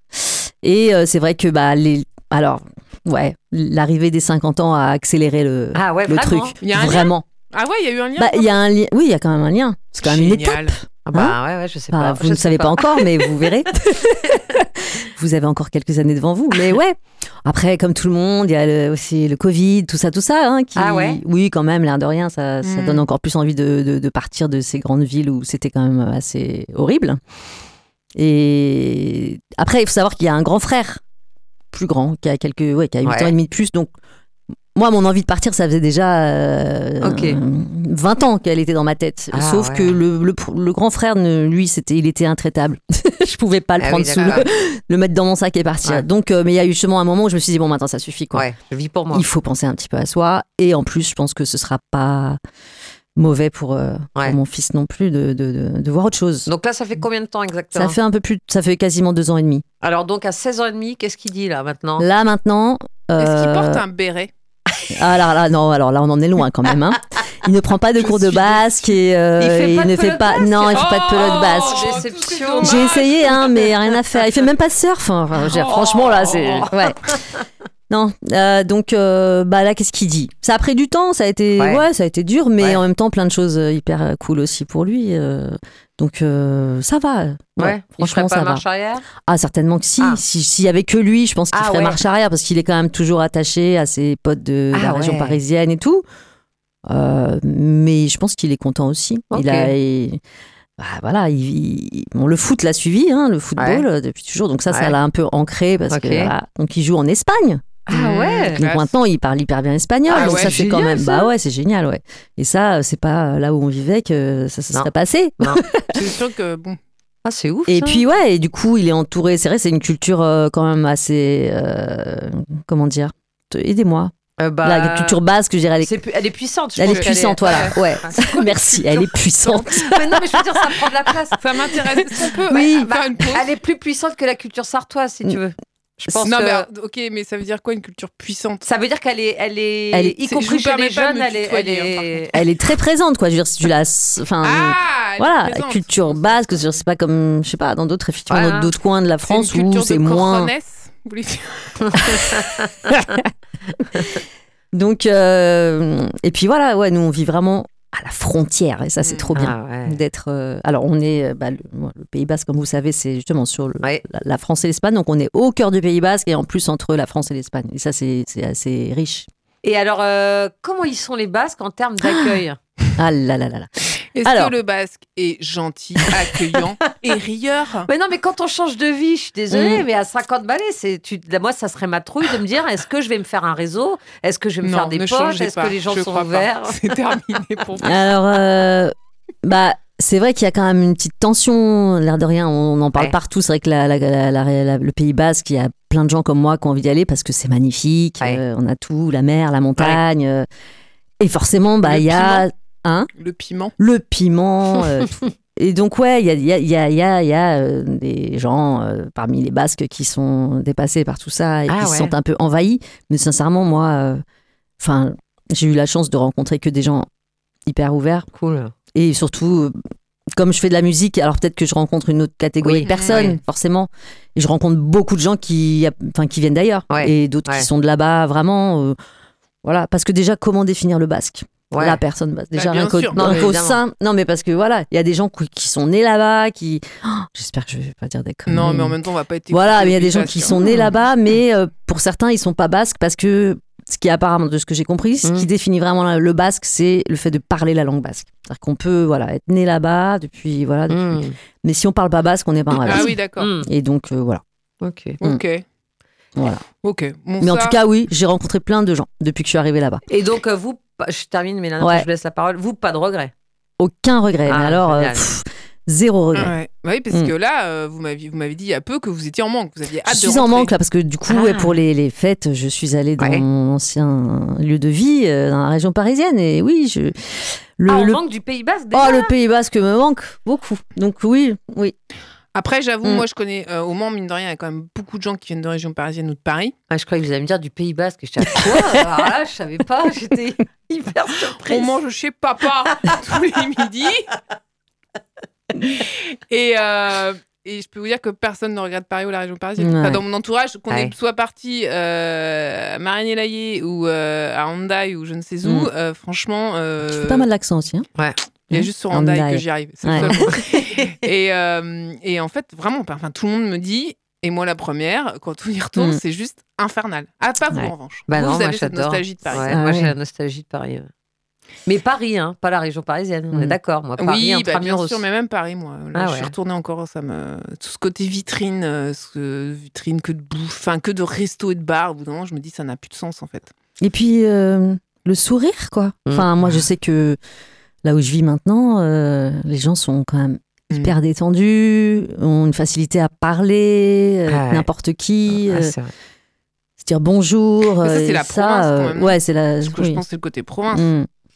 Et euh, c'est vrai que bah les alors ouais, l'arrivée des 50 ans a accéléré le Ah ouais, le vraiment truc. Il y a un lien vraiment. Ah ouais, il y a eu un lien. Bah il y a un lien. Oui, il y a quand même un lien. C'est quand même une étape. Ah bah ouais, ouais, je sais Enfin, pas. vous je ne savez pas. encore, mais vous verrez. vous avez encore quelques années devant vous. Mais ouais. Après, comme tout le monde, il y a le- aussi le Covid, tout ça, tout ça. hein, qui... Ah ouais Oui, quand même, l'air de rien, ça, ça Mm. donne encore plus envie de, de- de partir de ces grandes villes où c'était quand même assez horrible. Et après, il faut savoir qu'il y a un grand frère, plus grand, qui a quelques, ouais, qui a 8 Ouais. ans et demi de plus. Donc, moi, mon envie de partir, ça faisait déjà euh, Ok. 20 ans qu'elle était dans ma tête. Ah, Sauf ouais. que le, le, le grand frère, ne- lui, c'était, il était intraitable. je pouvais pas le Ah prendre oui, sous le, le mettre dans mon sac et partir. Donc, euh, mais il y a eu justement un moment où je me suis dit bon, maintenant ça suffit quoi. Je vis pour moi. Il faut penser un petit peu à soi. Et en plus, je pense que ce sera pas mauvais pour, euh, pour mon fils non plus de, de, de, de voir autre chose. Donc là, ça fait combien de temps exactement ça fait un peu plus, ça fait quasiment deux ans et demi. Alors donc à 16 ans et demi, qu'est-ce qu'il dit là maintenant? Là maintenant, Est-ce qu'il euh, porte un béret? Alors là, non, alors là, on en est loin quand même. Hein. Il ne prend pas de Je cours de basque et euh, Il et ne fait pelote pas. basque Non, il fait pas de pelote Oh, basque. tout ce que Déception. dommage. J'ai essayé, hein, mais rien à faire. Il fait même pas de surf. hein. Enfin, dire, franchement, là, c'est. Ouais. Non, euh, donc euh, bah là, qu'est-ce qu'il dit? Ça a pris du temps, ça a été, Ouais. ouais, ça a été dur, mais Ouais. en même temps, plein de choses euh, hyper cool aussi pour lui. euh, donc ça va. Ouais, franchement, pas ça va. marche arrière? Ah, certainement que si. Ah. Si- S'il y avait que lui, je pense qu'il Ah, ferait marche arrière parce qu'il est quand même toujours attaché à ses potes de Ah, la région parisienne et tout. Mais je pense qu'il est content aussi. Il a. il- bah, voilà, il, il- bon, le foot l'a suivi, hein, le football depuis toujours. Donc ça, ça Ouais. l'a un peu ancré parce Ok. que voilà. donc il joue en Espagne. Ah ouais Donc Classe. maintenant, il parle hyper bien espagnol. Ah donc ouais, ça, c'est quand même. ça. Bah ouais, c'est génial, ouais. Et ça, euh, c'est pas là où on vivait que ça se serait passé. C'est sûr que bon. Ah, c'est ouf. Et ça. puis ouais, et du coup, il est entouré. C'est vrai, c'est une culture euh, quand même assez. euh, comment dire Aidez-moi. Euh, bah, La culture basque, je dirais, elle est, elle est puissante. je elle pense est qu'elle puissante, voilà. Ouais. Ouais. Merci, elle est puissante. mais non, mais je veux dire, ça prend de la place. Ça m'intéresse. Est-ce qu'on peut Oui. pause Elle est plus puissante que la culture sartoise, si tu veux. Je pense Non, que mais alors, ok, mais ça veut dire quoi une culture puissante? Ça veut dire qu'elle est, elle est, Elle est- y compris chez les jeunes, elle est, elle hein, est. Elle est très présente, quoi. Je veux dire, si tu la. Enfin. Ah voilà, culture basque, je veux dire, c'est pas comme, je sais pas, dans d'autres, effectivement, coins de la France une où c'est de moins. coronesse, vous voulez dire? Donc, euh, et puis voilà, ouais, nous, on vit vraiment à la frontière, et ça, c'est Mm. trop bien. Ah ouais. d'être. euh, alors, on est. euh, bah, le, Pays Basque, comme vous savez, c'est justement sur le- Ouais. la, la France et l'Espagne. Donc, on est au cœur du Pays Basque et en plus entre la France et l'Espagne. Et ça, c'est c'est assez riche. Et alors, euh, comment ils sont les Basques en termes d'accueil? Ah là là là là. Est-ce Alors. que le basque est gentil, accueillant et rieur? Mais non, mais quand on change de vie, je suis désolée, Mm. mais à 50 balais, c'est tu, moi, ça serait ma trouille de me dire est-ce que je vais me faire un réseau? Est-ce que je vais me faire des potes? Est-ce pas, que les gens je sont ouverts C'est terminé pour vous. Alors, euh, bah. C'est vrai qu'il y a quand même une petite tension, l'air de rien, on, en parle Ouais. partout. C'est vrai que la- la- la- la- la- le Pays Basque, il y a plein de gens comme moi qui ont envie d'y aller parce que c'est magnifique. Ouais. euh, on a tout, la mer, la montagne. euh, et forcément, bah, il y a. Hein? Le piment. le piment. euh. Et donc, ouais, il y a, y a, y a, y a, y a, euh, des gens euh, parmi les Basques qui sont dépassés par tout ça et Ah qui se ouais. sentent un peu envahis. Mais sincèrement, moi, enfin, j'ai eu la chance de rencontrer que des gens hyper ouverts. Cool. Et surtout, comme je fais de la musique, alors peut-être que je rencontre une autre catégorie Oui, de personnes, forcément. Et je rencontre beaucoup de gens qui, enfin, qui viennent d'ailleurs. Ouais, Et d'autres qui sont de là-bas, vraiment. voilà. Parce que déjà, comment définir le basque? Ouais. la personne basque. Déjà, Bah, bien rien qu'au sein. Non, mais parce que voilà, il y a des gens qui, sont nés là-bas, qui. Oh, J'espère que je vais pas dire des conneries. Non, mais en même temps, on va pas être. Voilà, mais il y a des gens qui sont nés là-bas, mais euh, pour certains, ils sont pas basques parce que ce qui est apparemment de ce que j'ai compris, ce Mm. qui définit vraiment le basque, c'est le fait de parler la langue basque. C'est-à-dire qu'on peut voilà être né là-bas depuis voilà, depuis- Mm. mais si on parle pas basque, on n'est pas un vrai Ah basque. oui, d'accord. Mm. Et donc euh, voilà, Ok. Ok. voilà. Ok. Bon, Mais en tout cas, oui, j'ai rencontré plein de gens depuis que je suis arrivée là-bas. Et donc, vous, je termine, mais là, Ouais. je vous laisse la parole. Vous, pas de regret. Aucun regret. Ah, mais alors, euh, pff, zéro regret. Ouais. Bah oui, parce Mm. que là, euh, vous m'avez dit il y a peu que vous étiez en manque. Vous aviez hâte Je de suis en manque là parce que du coup, Ah. ouais, pour les, les fêtes, je suis allée dans Ouais. mon ancien lieu de vie, euh, dans la région parisienne. Et oui, je. Le, ah, on le- manque du Pays Basque déjà Oh, le Pays Basque me manque beaucoup. Donc oui, oui. Après, j'avoue, Mm. moi, je connais euh, au Mans, mine de rien, il y a quand même beaucoup de gens qui viennent de région parisienne ou de Paris. Ah, Je croyais que vous alliez me dire du Pays Basque. J'étais à quoi Alors là, je savais pas. J'étais hyper surprise. On mange chez papa tous les midis. Et, euh, et je peux vous dire que personne ne regarde Paris ou la région parisienne. Enfin, Ouais. dans mon entourage, qu'on Ouais. est soit parti euh, à Marigny-Laillé ou euh, à Hendaye ou je ne sais où, Mm. euh, franchement. euh, Je fais pas mal l'accent aussi. hein. Il y a Mm. juste sur Hendaye que j'y arrive. c'est Ouais. le seul mot. et, euh, et en fait, vraiment, enfin, tout le monde me dit, et moi la première, quand on y retourne, Mm. c'est juste infernal. Ah, pas vous Ouais. en revanche. Bah vous, non, vous moi, avez cette j'adore. nostalgie de Paris. Ouais, Ah moi, j'ai ouais. la nostalgie de Paris. Mais Paris, hein, pas la région parisienne. On est Mm. d'accord. Moi, Paris, oui, bah, bien sûr, mais même Paris, moi. Là, Ah je suis retournée encore, ça me... tout ce côté vitrine, euh, ce vitrine que de bouffe, enfin que de resto et de bar. Au bout d'un moment, je me dis, ça n'a plus de sens en fait. Et puis euh, le sourire, quoi. Mm. Enfin, moi, je sais que là où je vis maintenant, euh, les gens sont quand même Mm. hyper détendus, ont une facilité à parler, euh, Ah ouais. n'importe qui, Ah, euh, c'est vrai. se dire bonjour. Mais ça, c'est la province, quand même. Ouais, c'est la. Ce que oui. je pense, c'est le côté province.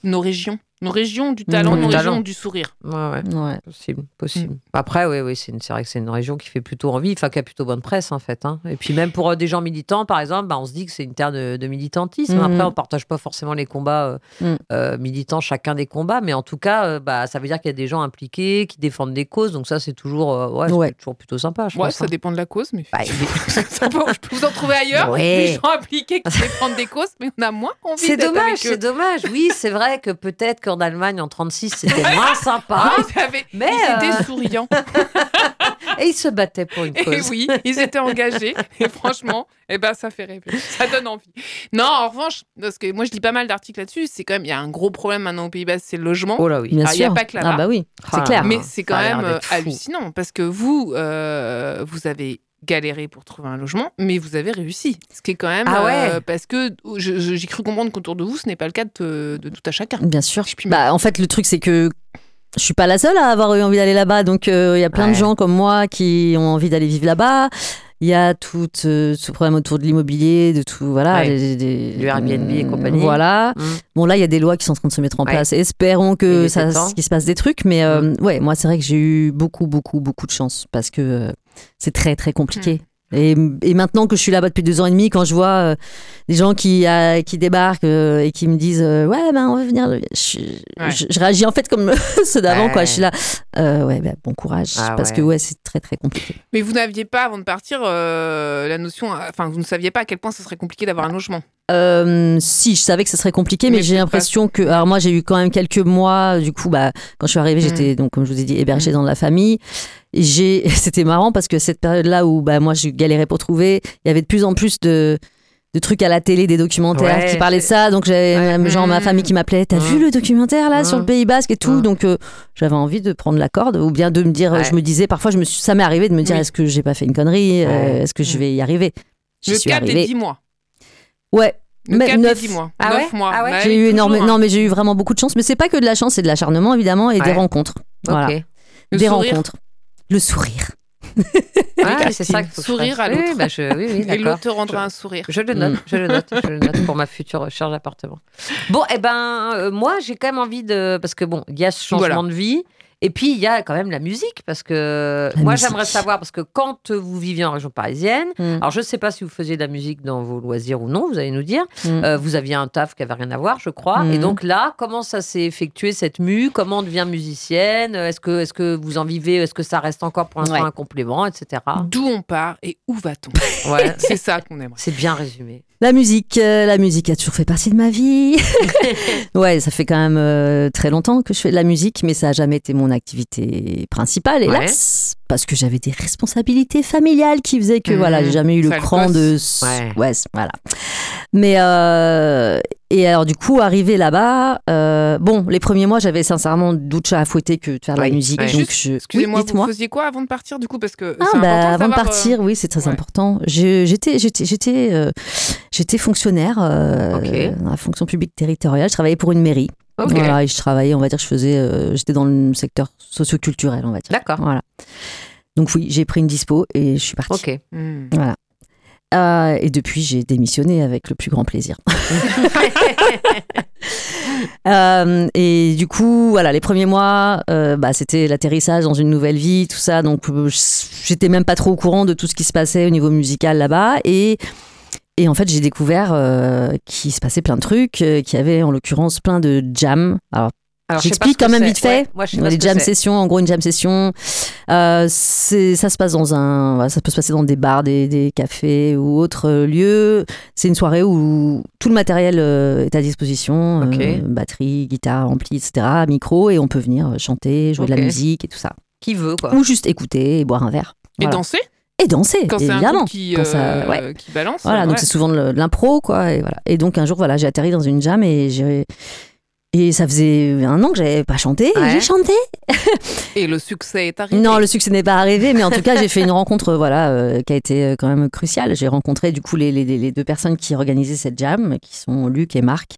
Nos régions. Nos régions du talent, Mmh, nos du régions du sourire. Ouais, ouais. Ouais. Possible, possible. Après, oui, oui, c'est vrai que c'est une région qui fait plutôt envie, enfin qui a plutôt bonne presse en fait. hein. Et puis même pour euh, des gens militants, par exemple, bah, on se dit que c'est une terre de, de militantisme. Mhm. Après, on partage pas forcément les combats euh, euh, militants, chacun des combats, mais en tout cas, euh, bah, ça veut dire qu'il y a des gens impliqués qui défendent des causes. Donc ça, c'est toujours, euh, ouais, c'est Ouais. toujours plutôt sympa, je Ouais, pense. ça hein. dépend de la cause, mais Bah, je peux vous en trouver ailleurs. Ouais. Des gens impliqués qui défendent des causes, mais on a moins envie C'est dommage, c'est dommage. Oui, c'est vrai que peut-être qu'en Allemagne, en 36, c'était moins sympa. Ah, ils, avaient- Mais, ils étaient euh, souriants. Et ils se battaient pour une Et cause. oui, ils étaient engagés. Et franchement, eh ben, ça fait rêver. Ça donne envie. Non, en revanche, parce que moi, je lis pas mal d'articles là-dessus, c'est quand même, il y a un gros problème maintenant au Pays Bas, c'est le logement. Oh là oui. Bien Ah, il y a sûr. pas que là-bas. Ah bah oui, Ah c'est là clair. là. Mais c'est quand même euh, hallucinant parce que vous, euh, vous avez galéré pour trouver un logement, mais vous avez réussi. Ce qui est quand même. Ah ouais. euh, parce que j'ai cru comprendre qu'autour de vous, ce n'est pas le cas de, de tout à chacun. Bien sûr. Je Bah, en fait, le truc, c'est que je suis pas la seule à avoir eu envie d'aller là-bas. Donc, euh, il y a plein de gens comme moi qui ont envie d'aller vivre là-bas. Il y a tout euh, ce problème autour de l'immobilier, de tout, voilà. Ouais. des- des- Du Airbnb et compagnie. Voilà. Mm. Bon, là, il y a des lois qui sont en train de se mettre en Ouais. place. Espérons que ça, qu'il se passe des trucs. Mais euh, ouais, moi, c'est vrai que j'ai eu beaucoup, beaucoup, beaucoup de chance parce que euh, c'est très, très compliqué. Et, et maintenant que je suis là-bas depuis deux ans et demi, quand je vois euh, des gens qui, euh, qui débarquent euh, et qui me disent euh, Ouais, ben on va venir. Je, Ouais. je- je réagis en fait comme ceux d'avant, Ouais. quoi. Je suis là, euh, ouais, ben, bon courage. Ah parce ouais. que ouais, c'est très, très compliqué. Mais vous n'aviez pas, avant de partir, euh, la notion. Enfin, vous ne saviez pas à quel point ce serait compliqué d'avoir un logement. Euh, si, je savais que ce serait compliqué, mais, Mais j'ai l'impression que. Alors, moi, j'ai eu quand même quelques mois. Du coup, bah, quand je suis arrivée, Mm. j'étais, donc, comme je vous ai dit, hébergée dans la famille. J'ai, c'était marrant parce que cette période-là où bah, moi, je galérais pour trouver, il y avait de plus en plus de, de trucs à la télé, des documentaires Ouais, qui parlaient de ça. Donc, j'avais Ouais. même genre ma Mm. famille qui m'appelait T'as Mm. vu le documentaire là sur Mm. le Pays Basque et tout? Mm. Donc, euh, j'avais envie de prendre la corde ou bien de me dire, je me disais, parfois, je me suis, ça m'est arrivé de me dire Oui. Est-ce que j'ai pas fait une connerie? Euh. Est-ce que je Mm. vais y arriver? J'y le suis cap des arrivée. 10 mois. Ouais. Le Mais cap neuf. des 10 mois. Ah 9 ouais mois. Ah ouais Bah J'ai eu énorme... hein. Non, mais j'ai eu vraiment beaucoup de chance. Mais c'est pas que de la chance, c'est de l'acharnement, évidemment, et des Ouais. rencontres. Voilà. Des sourire. rencontres. Le sourire. Ah, c'est ça qu'il faut que je sourire à l'autre. oui, bah, je- oui, oui, Et l'autre te rendra un sourire. Je le note, Mm. je le note, je le note pour ma future recherche d'appartement. Bon, eh ben, euh, moi, j'ai quand même envie de. Parce que bon, il y a ce changement Voilà. de vie. Et puis, il y a quand même la musique. Parce que La moi, j'aimerais savoir. Parce que quand vous viviez en région parisienne, Mm. alors je ne sais pas si vous faisiez de la musique dans vos loisirs ou non, vous allez nous dire. Mm. Euh, vous aviez un taf qui avait rien à voir, je crois. Mhm. Et donc là, comment ça s'est effectué cette mue? Comment on devient musicienne? Est-ce que, est que vous en vivez? Est-ce que ça reste encore pour l'instant Ouais. un complément, etc. D'où on part et où va-t-on? Ouais, C'est ça qu'on aimerait. c'est bien résumé. La musique, euh, la musique a toujours fait partie de ma vie. ouais, ça fait quand même euh, très longtemps que je fais de la musique, mais ça a jamais été mon activité principale, hélas, parce que j'avais des responsabilités familiales qui faisaient que voilà, j'ai jamais eu le cran de Ouais. ouais, voilà. Mais euh, et alors du coup, arrivé là-bas, euh, bon, les premiers mois, j'avais sincèrement d'autres chats à fouetter que de faire de la musique, ouais. donc je, Excusez-moi, oui, vous faisiez quoi avant de partir du coup? Parce que Ah bah, avant de savoir, euh, partir, oui, c'est très ouais. important. J'étais, j'étais, j'étais, euh, j'étais fonctionnaire euh, Ok. dans la fonction publique territoriale. Je travaillais pour une mairie. Ok. Voilà, et je travaillais, on va dire, je faisais, euh, j'étais dans le secteur socioculturel, on va dire. D'accord. Voilà. Donc oui, j'ai pris une dispo et je suis partie. Ok. Hmm. Voilà. Euh, et depuis, j'ai démissionné avec le plus grand plaisir. Euh, et du coup, voilà, les premiers mois, euh, bah, c'était l'atterrissage dans une nouvelle vie, tout ça. Donc, euh, j'étais même pas trop au courant de tout ce qui se passait au niveau musical là-bas. Et, et en fait, j'ai découvert euh, qu'il se passait plein de trucs, euh, qu'il y avait en l'occurrence plein de jams. Alors, J'explique quand même vite fait. Ouais, moi, je sais pas les jam sessions, en gros une jam session, euh, ça se passe dans un, ça peut se passer dans des bars, des, des cafés ou autres euh, lieux. C'est une soirée où tout le matériel est à disposition, euh, batterie, guitare, ampli, etc., micro, et on peut venir chanter, jouer de la musique et tout ça, Qui veut, quoi. ou juste écouter et boire un verre. Et Voilà. danser? Et danser, Quand évidemment. qui, Quand ça- euh, ouais. qui balance. Voilà, ouais. donc c'est souvent de l'impro, quoi. Et, voilà. et donc un jour, voilà, j'ai atterri dans une jam et j'ai. Et ça faisait un an que j'avais pas chanté. Ouais. J'ai chanté. Et le succès est arrivé. Non, le succès n'est pas arrivé, mais en tout cas, j'ai fait une rencontre, euh, voilà, euh, qui a été euh, quand même cruciale. J'ai rencontré du coup les, les- les deux personnes qui organisaient cette jam, qui sont Luc et Marc.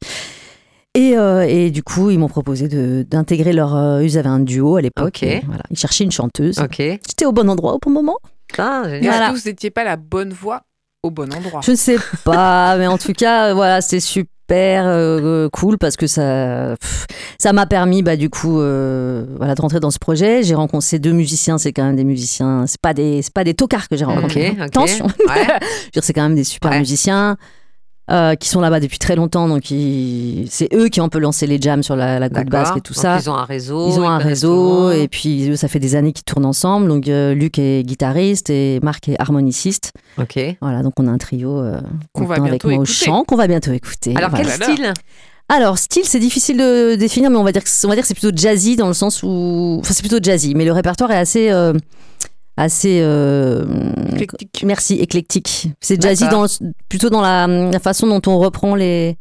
Et, euh, et du coup, ils m'ont proposé d'intégrer leur. euh, ils avaient un duo à l'époque. Voilà, ils cherchaient une chanteuse. J'étais au bon endroit au bon moment. Ah, Est-ce. Voilà. que vous n'étiez pas la bonne voie au bon endroit? Je ne sais pas, mais en tout cas, euh, voilà, c'était super. super euh, cool parce que ça, pff, ça m'a permis, bah, du coup, euh, voilà, de rentrer dans ce projet. J'ai rencontré deux musiciens, c'est quand même des musiciens, c'est pas des, c'est pas des tocards que j'ai rencontrés. ok. Attention. Ouais. Je veux dire, c'est quand même des super Ouais. musiciens. Euh, qui sont là-bas depuis très longtemps, donc ils- c'est eux qui ont un peu lancé les jams sur la, la côte basque et tout Donc, ça. Ils ont un réseau. Ils ont un réseau et puis eux, ça fait des années qu'ils tournent ensemble. Donc euh, Luc est guitariste et Marc est harmoniciste. Ok. Voilà, donc on a un trio euh, Qu'on va content avec moi au chant qu'on va bientôt écouter. Alors, Voilà. quel style? Alors style, c'est difficile de définir, mais on va dire que on va dire que c'est plutôt jazzy dans le sens où, enfin c'est plutôt jazzy, mais le répertoire est assez euh, assez euh, Éclectique. merci éclectique. C'est jazzy dans plutôt dans la, la façon dont on reprend les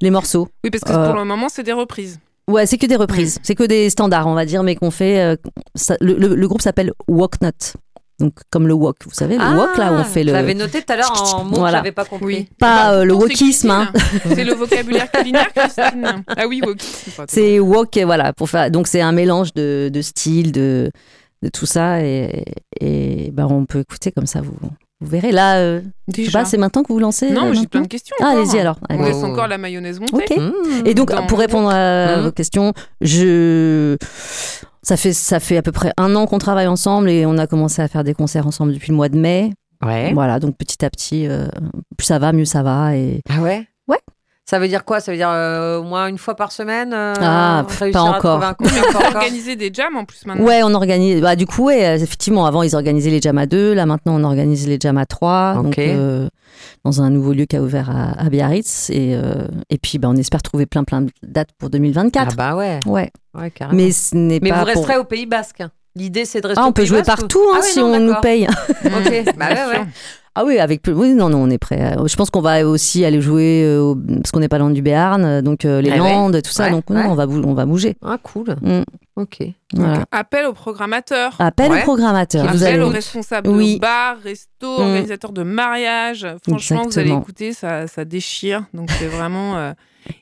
les morceaux. Oui, parce que Euh, pour le moment, c'est des reprises. Ouais, c'est que des reprises, c'est que des standards, on va dire, mais qu'on fait. euh, ça- le, le- le groupe s'appelle Walknut. Donc, comme le walk, vous savez, le walk là où on fait Ah, le. noté tout à l'heure en mots que Voilà. j'avais pas compris. Oui. Pas, euh, le wokisme, hein. C'est le vocabulaire culinaire, Christine. Ah oui, wokisme. C'est walk, et voilà, pour faire. Donc, c'est un mélange de, de styles, de, de tout ça, et, et ben, on peut écouter comme ça, vous, vous verrez. Là, euh, je sais pas, c'est maintenant que vous lancez Non, euh, j'ai plein de questions. Ah, allez-y alors. On laisse encore la mayonnaise monter. Mmh. Et donc, Dans pour répondre à Mhm. vos questions, je. Ça fait, ça fait à peu près un an qu'on travaille ensemble et on a commencé à faire des concerts ensemble depuis le mois de mai. Ouais. Voilà, donc petit à petit, euh, plus ça va, mieux ça va. Et... Ah Ouais? Ça veut dire quoi? Ça veut dire euh, au moins une fois par semaine euh, Ah, pas à encore. trouver un concert, pas encore Organiser des jams en plus maintenant. Ouais, on organise. Bah, du coup, ouais, effectivement, avant, ils organisaient les jams à deux. Là, maintenant, on organise les jams à trois. Ok. Donc, euh, dans un nouveau lieu qui a ouvert à, à Biarritz. Et, euh, et puis, bah, on espère trouver plein, plein de dates pour 2024. Ah bah ouais. Ouais. Ouais, carrément. Mais ce n'est Mais pas. vous pour- resterez au Pays Basque. L'idée, c'est de rester Ah, au on peut Pays jouer Basque ou- partout hein, Ah oui, si non, on nous paye. Ok, bah ouais, ouais. Ah oui, avec oui, non, non, on est prêt. Je pense qu'on va aussi aller jouer euh, au- parce qu'on n'est pas loin du Béarn, euh, donc euh, les Ah ouais Landes, tout ça. Ouais, donc non, ouais. on va on va bouger. Ah, cool. Mm. Ok. Voilà. Appel au programmateur. Appel Ouais. au programmateur. Appel Vous allez aux responsables Oui. de bar, resto, Mm. organisateurs de mariage. Franchement, vous allez écouter, ça, ça déchire. Donc c'est vraiment. euh,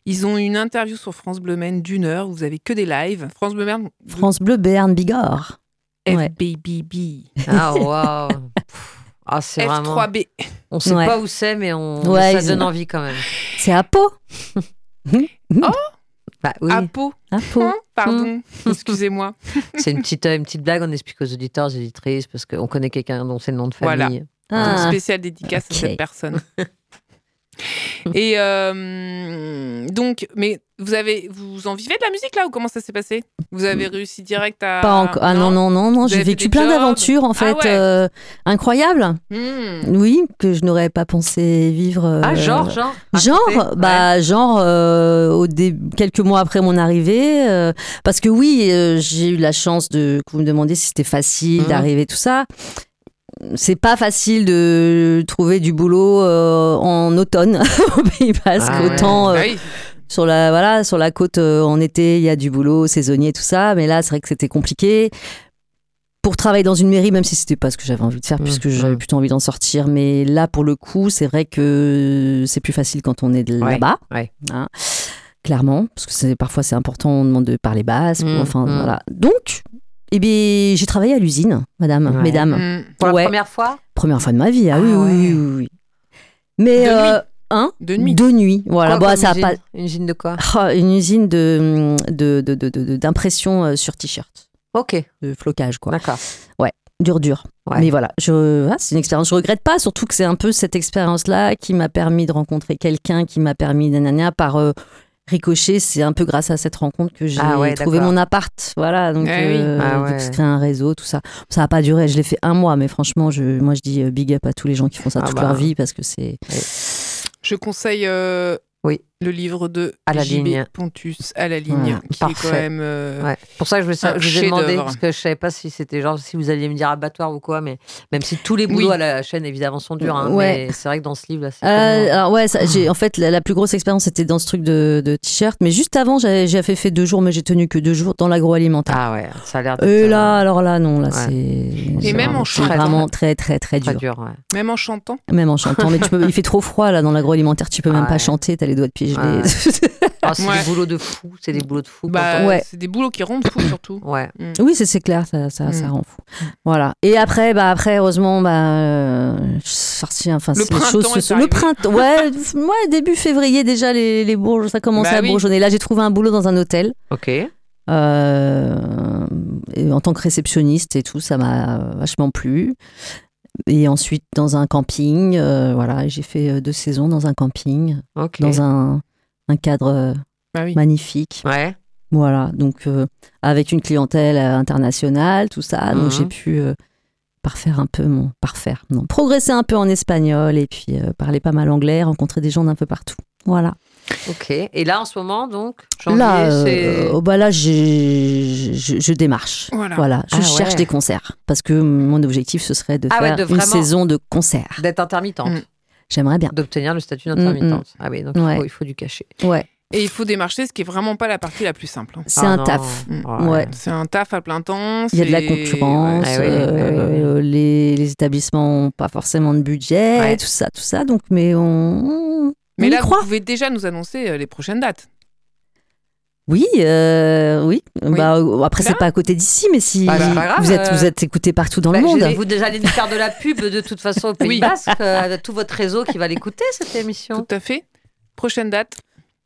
ils ont une interview sur France Bleu Maine d'une heure. Vous avez que des lives. France Bleu Maine. France Bleu Béarn Bigorre. Ouais. FBBB. Ah, waouh. Ah, c'est vraiment. F3B. On sait Ouais. pas où c'est, mais on... Ouais, ça donne ont- envie quand même. C'est à Pau. Bah oui, À Pau. À Pau. Hein Pardon. Excusez-moi. c'est une petite, euh, une petite blague. On explique aux auditeurs, aux auditrices, parce qu'on connaît quelqu'un dont c'est le nom de famille. Voilà. Ah. Donc, spéciale dédicace à cette personne. Et euh, donc, mais vous avez, vous en vivez de la musique là ou comment ça s'est passé? Vous avez réussi direct à Pas encore. Ah non, non, non, non. J'ai vécu plein d'aventures en Ah fait. ouais. euh, incroyables. Hmm. Oui, que je n'aurais pas pensé vivre. euh, Ah, genre, genre Genre, bah, genre, euh, au dé- quelques mois après mon arrivée, euh, parce que oui, euh, j'ai eu la chance de, que vous me demandiez si c'était facile Mhm. d'arriver, tout ça. C'est pas facile de trouver du boulot euh, en automne au Pays Basque. Ah ouais. Autant euh, Bah oui. sur la voilà sur la côte euh, en été, il y a du boulot saisonnier, tout ça. Mais là, c'est vrai que c'était compliqué. Pour travailler dans une mairie, même si c'était pas ce que j'avais envie de faire, Mhm. puisque j'avais plutôt envie d'en sortir. Mais là, pour le coup, c'est vrai que c'est plus facile quand on est de Ouais, là-bas. ouais. Hein, clairement, parce que c'est parfois c'est important, on demande de parler basque. Mhm, enfin, voilà. Donc, eh bien, j'ai travaillé à l'usine, madame, Ouais. mesdames. Hmm. Pour la Ouais. première fois Première fois de ma vie, ah, oui, Ah oui, ouais. oui, oui, oui. Mais, De euh, hein De nuit. De nuit, voilà. Quoi Bah, ça a usine pas. Une usine de quoi Ah, une usine de de- de- de- de- d'impression euh, sur t-shirt, Ok, de flocage, quoi. d'accord. Dur, dur. Ouais. Mais voilà, je, ah, c'est une expérience. Je regrette pas, surtout que c'est un peu cette expérience-là qui m'a permis de rencontrer quelqu'un, qui m'a permis nanana, par euh, ricochet. C'est un peu grâce à cette rencontre que j'ai Ah ouais, trouvé mon appart. Voilà, donc Ah oui. euh, Ah ouais. se créer un réseau, tout ça. Ça n'a pas duré. Je l'ai fait un mois, mais franchement, je, moi, je dis euh, big up à tous les gens qui font ça Ah toute bah. leur vie parce que c'est. Je conseille euh, Oui. Le livre de À la JB ligne. Pontus à la ligne, qui est Parfait. quand même. euh, Ouais. Pour ça, je, je vous ai demandé, parce que je savais pas si c'était genre, si vous alliez me dire abattoir ou quoi, mais même si tous les boulots Oui. à la chaîne, évidemment, sont durs, hein, Ouais. mais c'est vrai que dans ce livre-là, c'est. Euh, tellement- alors ouais, ça, en fait la, la plus grosse expérience c'était dans ce truc de, de t-shirt, mais juste avant j'avais j'ai fait deux jours, mais j'ai tenu que deux jours dans l'agroalimentaire. Ah ouais, ça a l'air d'être. Et euh, là, alors là, non, là, Ouais. c'est. Et même vraiment- en c'est chantant. vraiment très, très, très très dur. dur, ouais. Même en chantant. Même en chantant. Mais tu peux, il fait trop froid, là, dans l'agroalimentaire, tu peux même pas chanter, t'as les doigts de pied gelés. Ah, c'est Ouais. des boulots de fou. C'est des boulots de fou. Bah, Ouais. C'est des boulots qui rendent fou surtout. Ouais. Oui, c'est c'est clair, ça, ça, ça Mm. rend fou. Voilà. Et après, bah après, heureusement, bah, euh, je suis sortie, enfin, Le choses printemps se est sont- Le printemps, ouais, ouais, début février déjà, les, les bourges, ça commençait Bah à oui. bourgeonner. Là, j'ai trouvé un boulot dans un hôtel. Ok. euh, et en tant que réceptionniste et tout, ça m'a vachement plu. Et ensuite, dans un camping, euh, voilà, j'ai fait euh, deux saisons dans un camping, dans un, un cadre euh, Bah oui. magnifique. Ouais. Voilà, donc euh, avec une clientèle internationale, tout ça, donc Mhm. j'ai pu euh, parfaire un peu mon parfaire, non, progresser un peu en espagnol et puis parler pas mal anglais, rencontrer des gens d'un peu partout. Voilà. Ok. Et là, en ce moment, donc, janvier, là, euh, oh, bah là, je, je démarche. Voilà. je Ah cherche ouais. des concerts parce que mon objectif ce serait de Ah ouais, faire de une saison de concerts. D'être intermittente. Mm. J'aimerais bien. D'obtenir le statut d'intermittente. Ah oui, donc il, faut, il faut du cachet. Ouais, Et il faut démarcher, ce qui est vraiment pas la partie la plus simple. hein. c'est Ah un non. taf. Mm. Ouais. C'est un taf à plein temps. Il y a de la concurrence, Ouais, euh, Les, les établissements n'ont pas forcément de budget, Ouais. tout ça, tout ça. Donc, mais on, Mais on y là, vous croit. pouvez déjà nous annoncer euh, les prochaines dates. Oui, euh, oui. Oui. Bah, euh, après, c'est pas à côté d'ici, mais si Bah, grave, vous êtes, vous êtes écouté partout dans Bah, le monde. j'ai- Vous déjà allez nous faire de la pub de toute façon au Pays Oui. Basque, euh, tout votre réseau qui va l'écouter cette émission. Tout à fait. Prochaine date.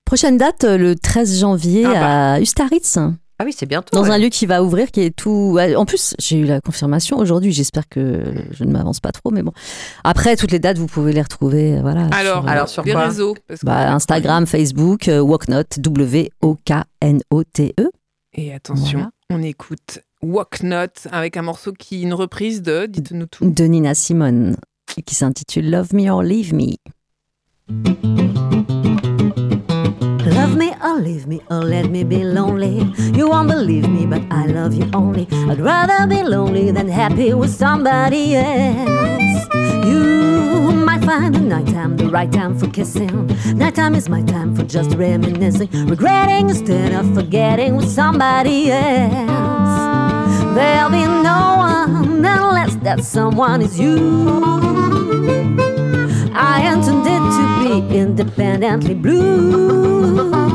Prochaine date, le 13 janvier Ah bah. à Ustaritz, Ah oui, c'est bientôt. dans ouais. un lieu qui va ouvrir, qui est tout. En plus, j'ai eu la confirmation aujourd'hui. J'espère que je ne m'avance pas trop, mais bon. Après, toutes les dates, vous pouvez les retrouver. euh, Voilà. Alors, sur, alors, sur les quoi réseaux. parce que- bah, Instagram, Facebook, euh, Walknot, W-O-K-N-O-T-E. Et attention, Voilà. on écoute Walk Not avec un morceau qui est une reprise de, dites-nous tout. de Nina Simone, qui s'intitule Love Me or Leave Me. Me or leave me or let me be lonely. You won't believe me, but I love you only. I'd rather be lonely than happy with somebody else. You might find the nighttime the right time for kissing. Nighttime is my time for just reminiscing, regretting instead of forgetting with somebody else. There'll be no one unless that someone is you. I intended to be independently blue.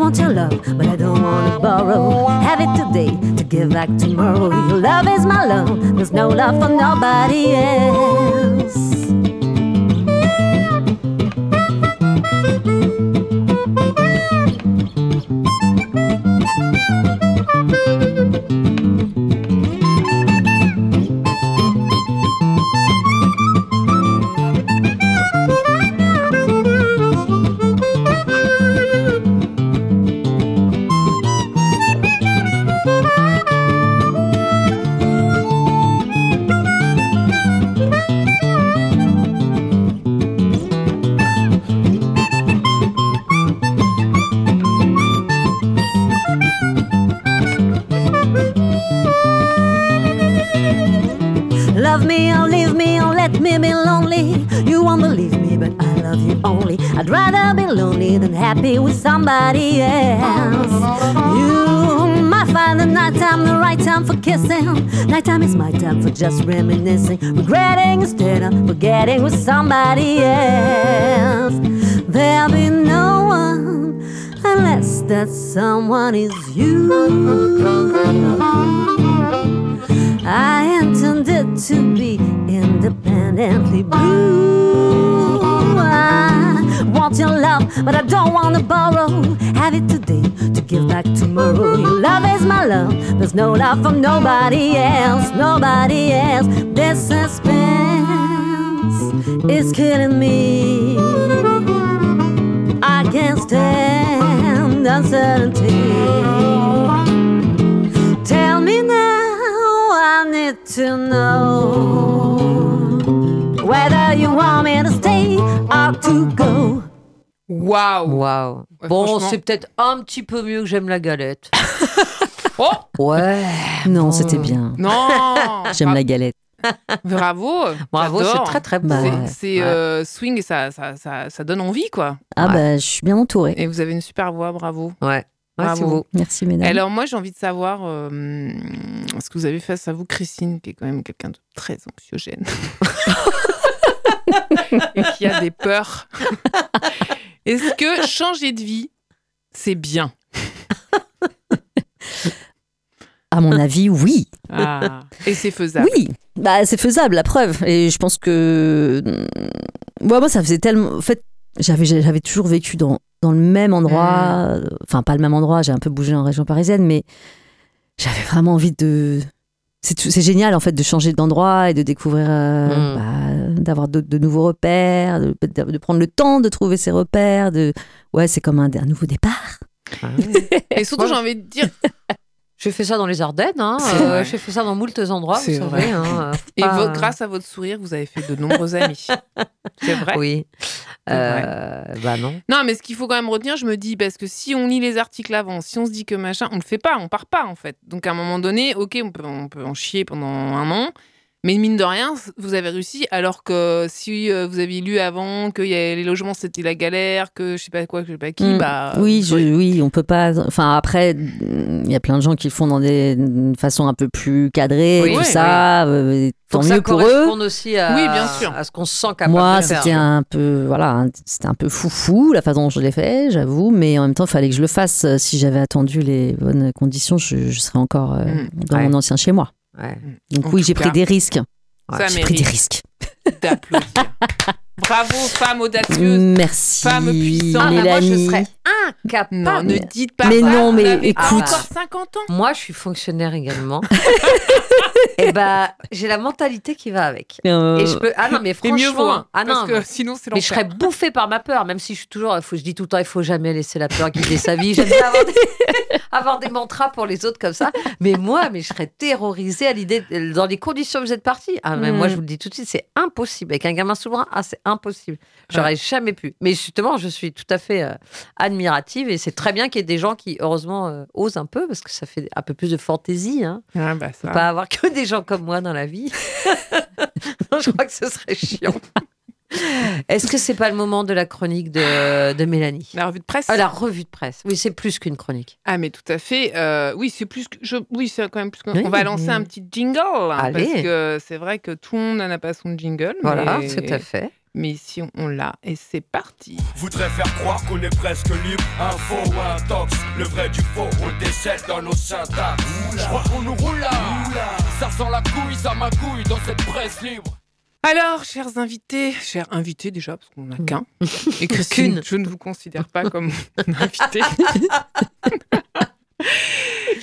I want your love, but I don't want to borrow. Have it today to give back tomorrow. Your love is my love, there's no love for nobody else. Somebody else. You might find the nighttime the right time for kissing. Nighttime is my time for just reminiscing, regretting instead of forgetting with somebody else. There'll be no one unless that someone is you. I intended to be independently blue. Your love, but I don't want to borrow. Have it today to give back tomorrow. Your love is my love. There's no love from nobody else, nobody else. This suspense is killing me. I can't stand uncertainty. Tell me now, I need to know whether you want me to stay or to go. Waouh Waouh. Ouais, Bon, franchement. c'est peut-être un petit peu mieux que j'aime la galette. Oh Ouais. Non, Bon. c'était bien. Non J'aime la galette. Bravo Bravo, c'est très très bon. C'est- ouais. Euh, swing et ça, ça, ça, ça donne envie, quoi. Ah Ouais. bah, je suis bien entourée. Et vous avez une super voix, bravo. Ouais. Bravo. beau. Merci mesdames. Alors moi, j'ai envie de savoir euh, ce que vous avez face à vous, Christine, qui est quand même quelqu'un de très anxiogène. et qui a des peurs. Est-ce que changer de vie, c'est bien? À mon avis, oui. Ah. Et c'est faisable? Oui, bah, c'est faisable, la preuve. Et je pense que. mm, Ouais, moi, ça faisait tellement. En fait, j'avais, j'avais toujours vécu dans, dans le même endroit. Mm. Enfin, pas le même endroit, j'ai un peu bougé en région parisienne, mais j'avais vraiment envie de. C'est, tout- c'est génial, en fait, de changer d'endroit et de découvrir. euh, Mm. bah, d'avoir de, de nouveaux repères, de, de prendre le temps de trouver ses repères. De... Ouais, c'est comme un, un nouveau départ. Et surtout, j'ai envie de dire, J'ai fait ça dans les Ardennes, hein. Euh, j'ai fait ça dans moult endroits, vous C'est savez. vrai. hein, euh, et pas- votre- grâce à votre sourire, vous avez fait de nombreux amis. C'est vrai. Oui. Euh, bah non. Non, mais ce qu'il faut quand même retenir, je me dis, parce que si on lit les articles avant, si on se dit que machin, on le fait pas, on part pas en fait. Donc à un moment donné, ok, on peut, on peut en chier pendant un an, mais mine de rien, vous avez réussi. Alors que si euh, vous aviez lu avant que y a- les logements c'était la galère, que je sais pas quoi, que je sais pas qui, Mm. bah. oui, vous je- oui, on peut pas. Enfin, après, mm, il y a plein de gens qui le font dans des une façon un peu plus cadrée, Oui, tout oui, ça. euh, Faut tant mieux pour eux. aussi à, Oui, bien sûr. à ce qu'on se sent capable Moi, c'était un peu, voilà, c'était un peu foufou la façon dont je l'ai fait, j'avoue, mais en même temps, il fallait que je le fasse. Si j'avais attendu les bonnes conditions, je, je serais encore euh, Mm. dans Ouais. mon ancien chez moi. Ouais. Donc En oui, j'ai pris des risques. Ça J'ai pris des risques. d'applaudir. Bravo, femme audacieuse. Merci, Femme puissante. Ah, mais moi, je serais incapable. Non, ne dites pas Mais ça. non, mais écoute. encore 50 ans. Moi, je suis fonctionnaire également. Et bah, j'ai la mentalité qui va avec. Euh, Et je peux. Ah non, mais Et franchement. mieux vaut, hein, ah non, parce que sinon c'est Mais je serais bouffée par ma peur, même si je suis toujours. Faut, je dis tout le temps, il faut jamais laisser la peur guider sa vie. J'aime bien avoir des, avoir des mantras pour les autres comme ça. Mais moi, mais je serais terrorisée à l'idée, dans les conditions où vous êtes parti. Ah, mais Mm. moi, je vous le dis tout de suite, c'est impossible. Avec un gamin sous le bras, ah, c'est impossible. J'aurais jamais pu. Mais justement, je suis tout à fait euh, admirative et c'est très bien qu'il y ait des gens qui, heureusement, euh, osent un peu parce que ça fait un peu plus de fantaisie. Hein. Ah, bah, ça. Pas avoir que des gens comme moi dans la vie. Non, je crois que ce serait chiant. Est-ce que c'est pas le moment de la chronique de, de Mélanie? La revue de presse? Ah, La revue de presse. Oui, c'est plus qu'une chronique. Ah mais tout à fait. Euh, oui, c'est plus que je... oui, c'est quand même plus que... Oui. On va lancer un petit jingle hein, Allez. parce que c'est vrai que tout le monde n'a pas son jingle. Voilà, mais... tout à fait. Mais ici on l'a et c'est parti. Voudrait faire croire qu'on est presque libre, un faux ou un tox. Le vrai du faux, on le décèle dans nos syntaxes. Je crois qu'on nous roule là. Ça sent la couille, ça magouille dans cette presse libre. Alors, chers invités, chers invités déjà parce qu'on n'a qu'un. Et Christine, Qu'une. je ne vous considère pas comme une invitée.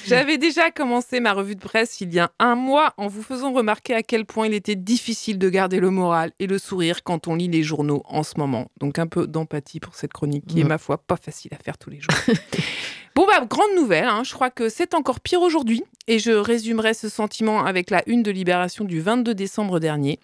J'avais déjà commencé ma revue de presse il y a un mois en vous faisant remarquer à quel point il était difficile de garder le moral et le sourire quand on lit les journaux en ce moment. Donc un peu d'empathie pour cette chronique qui est, Mm. ma foi, pas facile à faire tous les jours. bon, bah, grande nouvelle, hein, je crois que c'est encore pire aujourd'hui et je résumerai ce sentiment avec la une de Libération du 22 décembre dernier.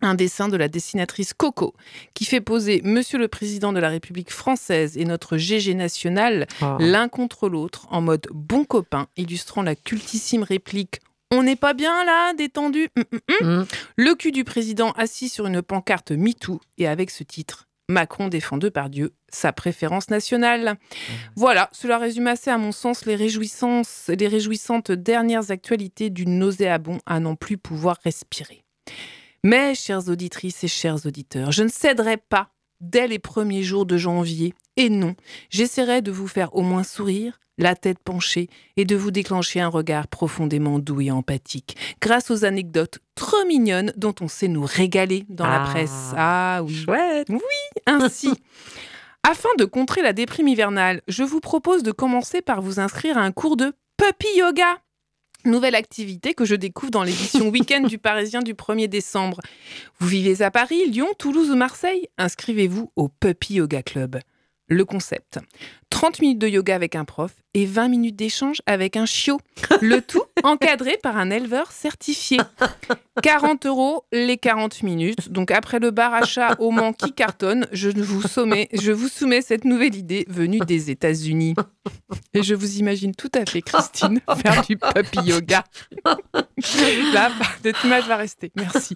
Un dessin de la dessinatrice Coco qui fait poser Monsieur le Président de la République française et notre GG national Oh. l'un contre l'autre en mode bon copain, illustrant la cultissime réplique On n'est pas bien là, détendu? Hum, hum. Mm. Le cul du président assis sur une pancarte MeToo et avec ce titre Macron défend de par Dieu sa préférence nationale. Voilà, cela résume assez à mon sens les, réjouissances, les réjouissantes dernières actualités du nauséabond à n'en plus pouvoir respirer. Mais, chères auditrices et chers auditeurs, je ne céderai pas dès les premiers jours de janvier. Et non, j'essaierai de vous faire au moins sourire, la tête penchée, et de vous déclencher un regard profondément doux et empathique, grâce aux anecdotes trop mignonnes dont on sait nous régaler dans la Ah. presse. Ah oui. Chouette. Ainsi, afin de contrer la déprime hivernale, je vous propose de commencer par vous inscrire à un cours de puppy yoga. Nouvelle activité que je découvre dans l'édition week-end du Parisien du 1er décembre. Vous vivez à Paris, Lyon, Toulouse ou Marseille? Inscrivez-vous au Puppy Yoga Club. Le concept 30 minutes de yoga avec un prof et 20 minutes d'échange avec un chiot. Le tout encadré par un éleveur certifié. 40 euros les 40 minutes. Donc après le bar à chat au Mans qui cartonne, je vous, sommets, je vous soumets cette nouvelle idée venue des États-Unis. Et je vous imagine tout à fait, Christine, faire du puppy yoga. Là, cette image va rester. Merci.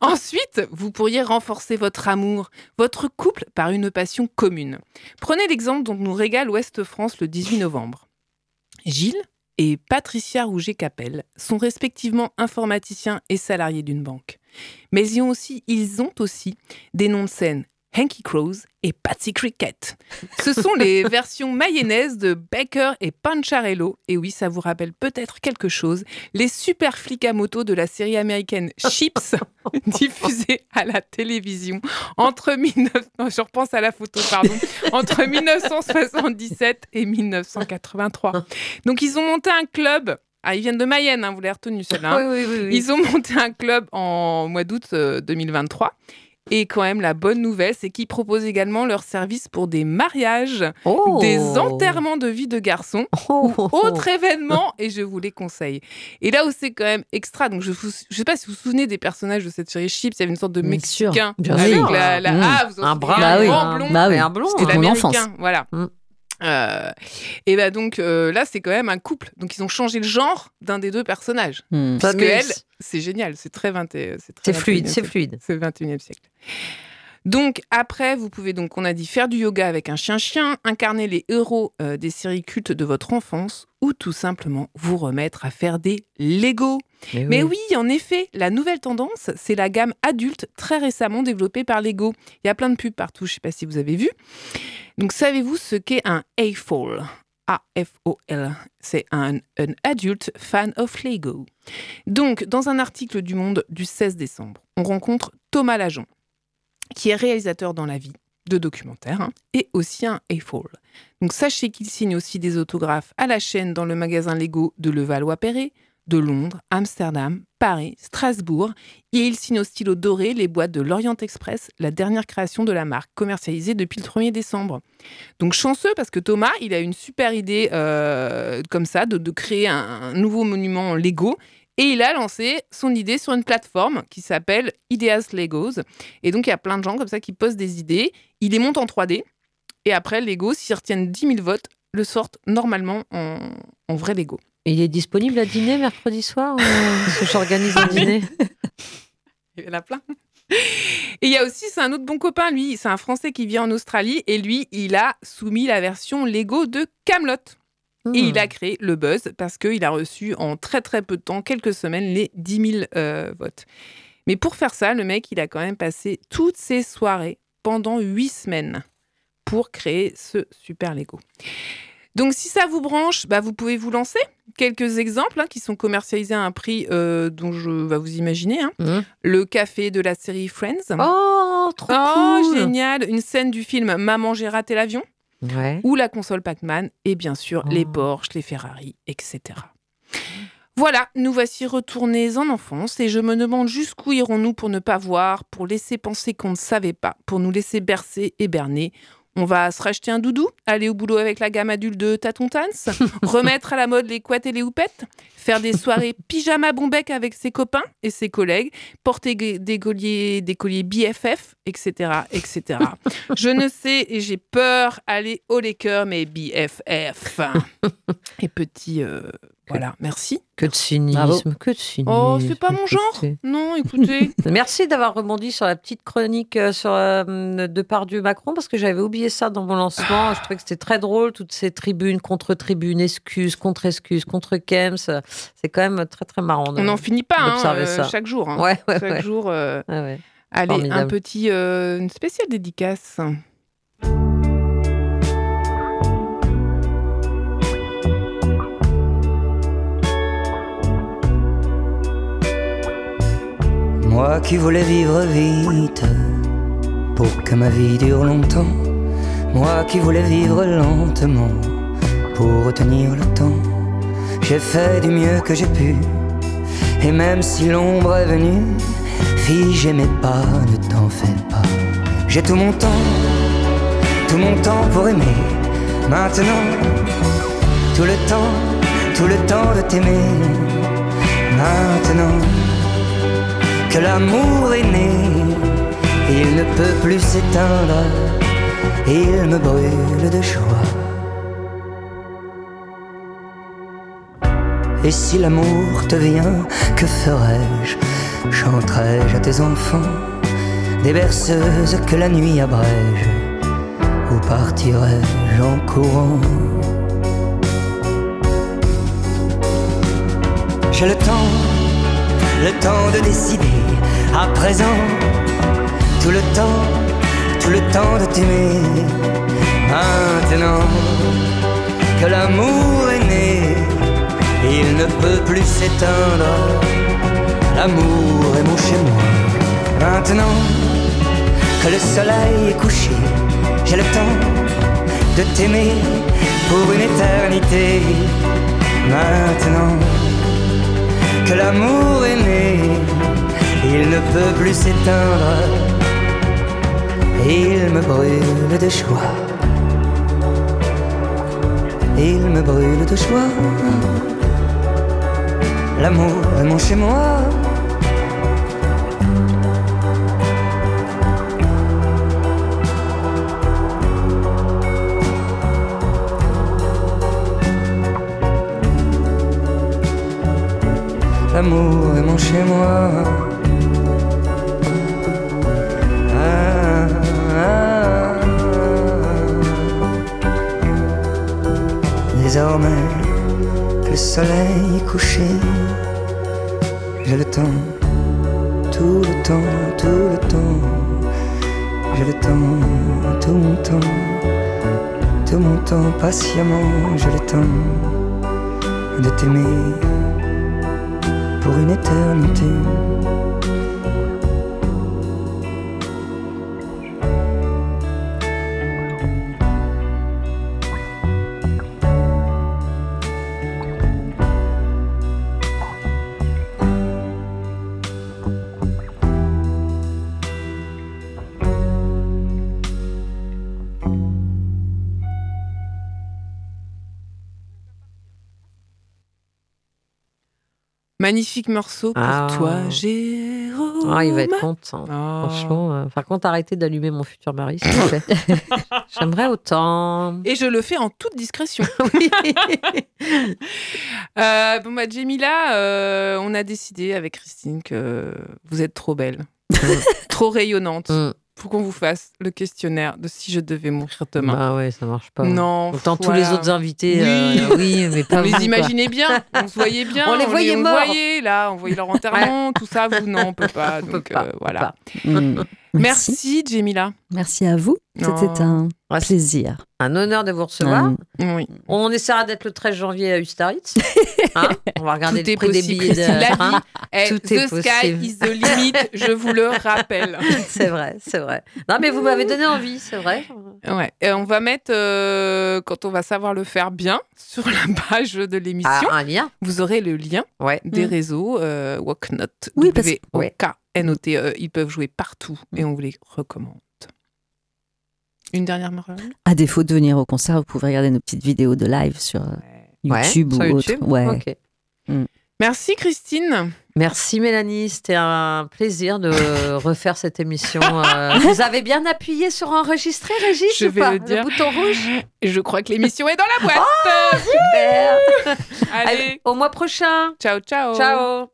Ensuite, vous pourriez renforcer votre amour, votre couple par une passion commune. Prenez l'exemple dont nous régale Ouest France le 18 novembre. Gilles et Patricia Rouget-Capel sont respectivement informaticiens et salariés d'une banque. Mais ils ont aussi, ils ont aussi des noms de scène Hanky Crows et Patsy Cricket. Ce sont les versions mayonnaise de Baker et Pancharello. Et oui, ça vous rappelle peut-être quelque chose. Les super flics à moto de la série américaine Chips, diffusée à la télévision entre 19... non, je repense à la photo, pardon. Entre 1977 et 1983. Donc, ils ont monté un club. Ah, ils viennent de Mayenne, hein, vous l'avez retenu celle-là. hein. Oui, oui, oui. Ils ont monté un club en mois d'août euh, 2023. Et quand même, la bonne nouvelle, c'est qu'ils proposent également leur service pour des mariages, Oh. des enterrements de vie de garçons Oh. ou autres événements, et je vous les conseille. Et là où c'est quand même extra, donc je ne sais pas si vous vous souvenez des personnages de cette série Chips, il y avait une sorte de Bien sûr, Mexicain bien avec sûr. la, la-. Ah, vous en Un brun, Bah un oui. grand blond. Bah oui. Et un blond. C'était mon l'américain, enfance. voilà. Mm. Euh, et bah donc euh, là, c'est quand même un couple. Donc ils ont changé le genre d'un des deux personnages. Hmm. Parce que mais elle, c'est- génial, c'est très 20 c'est fluide, 21e c'est fluide. C'est le 21e siècle. Donc après, vous pouvez donc, on a dit, faire du yoga avec un chien-chien, incarner les héros euh, des séries cultes de votre enfance, ou tout simplement vous remettre à faire des Lego. Mais oui, en effet, la nouvelle tendance, c'est la gamme adulte très récemment développée par Lego. Il y a plein de pubs partout, je ne sais pas si vous avez vu. Donc savez-vous ce qu'est un AFOL A-F-O-L. C'est un, un adulte fan of Lego. Donc, dans un article du Monde du 16 décembre, on rencontre Thomas Lajon, qui est réalisateur dans la vie de documentaires hein, et aussi un AFOL. Donc, sachez qu'il signe aussi des autographes à la chaîne dans le magasin Lego de Levallois-Perret, de Londres, Amsterdam, Paris, Strasbourg. Et il signe au stylo doré les boîtes de l'Orient Express, la dernière création de la marque, commercialisée depuis le 1er décembre. Donc chanceux parce que Thomas, il a une super idée euh, comme ça de, créer un nouveau monument Lego. Et il a lancé son idée sur une plateforme qui s'appelle Ideas Legos. Et donc il y a plein de gens comme ça qui postent des idées. Il les monte en 3D. Et après, Lego, s'ils retiennent 10 000 votes, le sortent normalement en, en vrai Lego. Il est disponible à dîner mercredi soir ou... Parce que j'organise un dîner? Il y en a plein. Et il y a aussi, c'est un autre bon copain, lui, c'est un Français qui vit en Australie et lui, il a soumis la version Lego de Camelot. Et il a créé le buzz parce qu'il a reçu en très très peu de temps, quelques semaines, les 10 000 euh, votes. Mais pour faire ça, le mec, il a quand même passé toutes ses soirées pendant huit semaines pour créer ce super Lego. Donc si ça vous branche, bah, vous pouvez vous lancer. Quelques exemples hein, qui sont commercialisés à un prix euh, dont je vais vous imaginer. hein. Mhm. Le café de la série Friends. Oh, trop Oh, cool. génial Une scène du film Maman, j'ai raté l'avion Ouais. ou la console Pac-Man et bien sûr les Oh. Porsche, les Ferrari, etc. Voilà, nous voici retournés en enfance et je me demande jusqu'où irons-nous pour ne pas voir, pour laisser penser qu'on ne savait pas, pour nous laisser bercer et berner. On va se racheter un doudou, aller au boulot avec la gamme adulte de Tatontans, remettre à la mode les couettes et les houpettes, faire des soirées pyjama bombec avec ses copains et ses collègues, porter des colliers, des colliers BFF, etc., etc. Je ne sais et j'ai peur. Aller au Laker, mais BFF. et petit, euh, voilà, merci. Que de cynisme, Bravo. que de cynisme. Oh, c'est pas mon genre. Non, écoutez. Merci d'avoir rebondi sur la petite chronique euh, sur euh, de Pardieu Macron parce que j'avais oublié ça dans mon lancement. Je trouvais que c'était très drôle toutes ces tribunes contre tribunes, excuses contre excuses contre Kems. C'est quand même très très marrant. de- On n'en finit pas hein, euh, ça. chaque jour. hein. Ouais, ouais, chaque ouais. jour. euh, Ouais, ouais. allez, un Formidable. petit, euh, une spéciale dédicace. Moi qui voulais vivre vite pour que ma vie dure longtemps. Moi qui voulais vivre lentement pour retenir le temps. J'ai fait du mieux que j'ai pu. Et même si l'ombre est venue, fille, j'aimais pas, ne t'en fais pas. J'ai tout mon temps, tout mon temps pour aimer. Maintenant, tout le temps, tout le temps de t'aimer. Maintenant que l'amour est né, il ne peut plus s'éteindre, il me brûle de joie. Et si l'amour te vient, que ferais-je? Chanterai-je à tes enfants? Des berceuses que la nuit abrège? Ou partirai-je en courant? J'ai le temps, le temps de décider. À présent, tout le temps, tout le temps de t'aimer. Maintenant que l'amour est né, il ne peut plus s'éteindre. L'amour est mon chez moi. Maintenant que le soleil est couché, j'ai le temps de t'aimer pour une éternité. Maintenant que l'amour est né, il ne peut plus s'éteindre. Il me brûle de joie. Il me brûle de joie. L'amour est mon chez moi. L'amour est mon chez moi. Ah. Désormais que le soleil couché, j'ai le temps, tout le temps, tout le temps. J'ai le temps, tout mon temps, tout mon temps patiemment, j'ai le temps de t'aimer pour une éternité. Magnifique morceau pour Ah. toi, Jérôme. Ah, il va être content. Oh. Franchement, euh, par contre, arrêtez d'allumer mon futur mari, s'il vous plaît. J'aimerais autant. Et je le fais en toute discrétion. Euh, bon, bah, Jemila, euh, on a décidé avec Christine que vous êtes trop belle, trop rayonnante Mm. Pour qu'on vous fasse le questionnaire de si je devais mourir demain. Bah ouais, ça marche pas. non, Autant tous voilà. les autres invités, Oui. euh, oui, mais pas On vous, les imaginait bien, on se voyait bien. On les voyait on morts. voyait, là, on voyait leur enterrement, tout ça, vous, non, on peut pas. On peut donc, pas, euh, on peut voilà. pas. Mm. Merci. Merci, Jemila. Merci à vous. C'était Oh. un Ouais, plaisir. Un honneur de vous recevoir. Mm. Oui. On essaiera d'être le 13 janvier à Ustaritz. Hein on va regarder Tout le est prix des billets de La vie, eh, Tout the est sky is the limit, je vous le rappelle. C'est vrai, c'est vrai. Non, mais vous m'avez donné envie, c'est vrai. Ouais. Et on va mettre, euh, quand on va savoir le faire bien, sur la page de l'émission, Ah, un lien vous aurez le lien Ouais. des Mm. réseaux euh, Walknot. Oui, parce- W-O-K-N-O-T-E. E. Ils peuvent jouer partout et on vous les recommande. Une dernière morale À défaut de venir au concert, vous pouvez regarder nos petites vidéos de live sur euh, Ouais, YouTube sur ou YouTube autre. Ouais. Ok. Merci Christine. Merci Mélanie, c'était un plaisir de refaire cette émission. Euh, vous avez bien appuyé sur enregistrer, Régis Je ou vais pas le dire. bouton rouge? Je crois que l'émission est dans la boîte. Super Allez, Allez, Au mois prochain ciao ciao. Ciao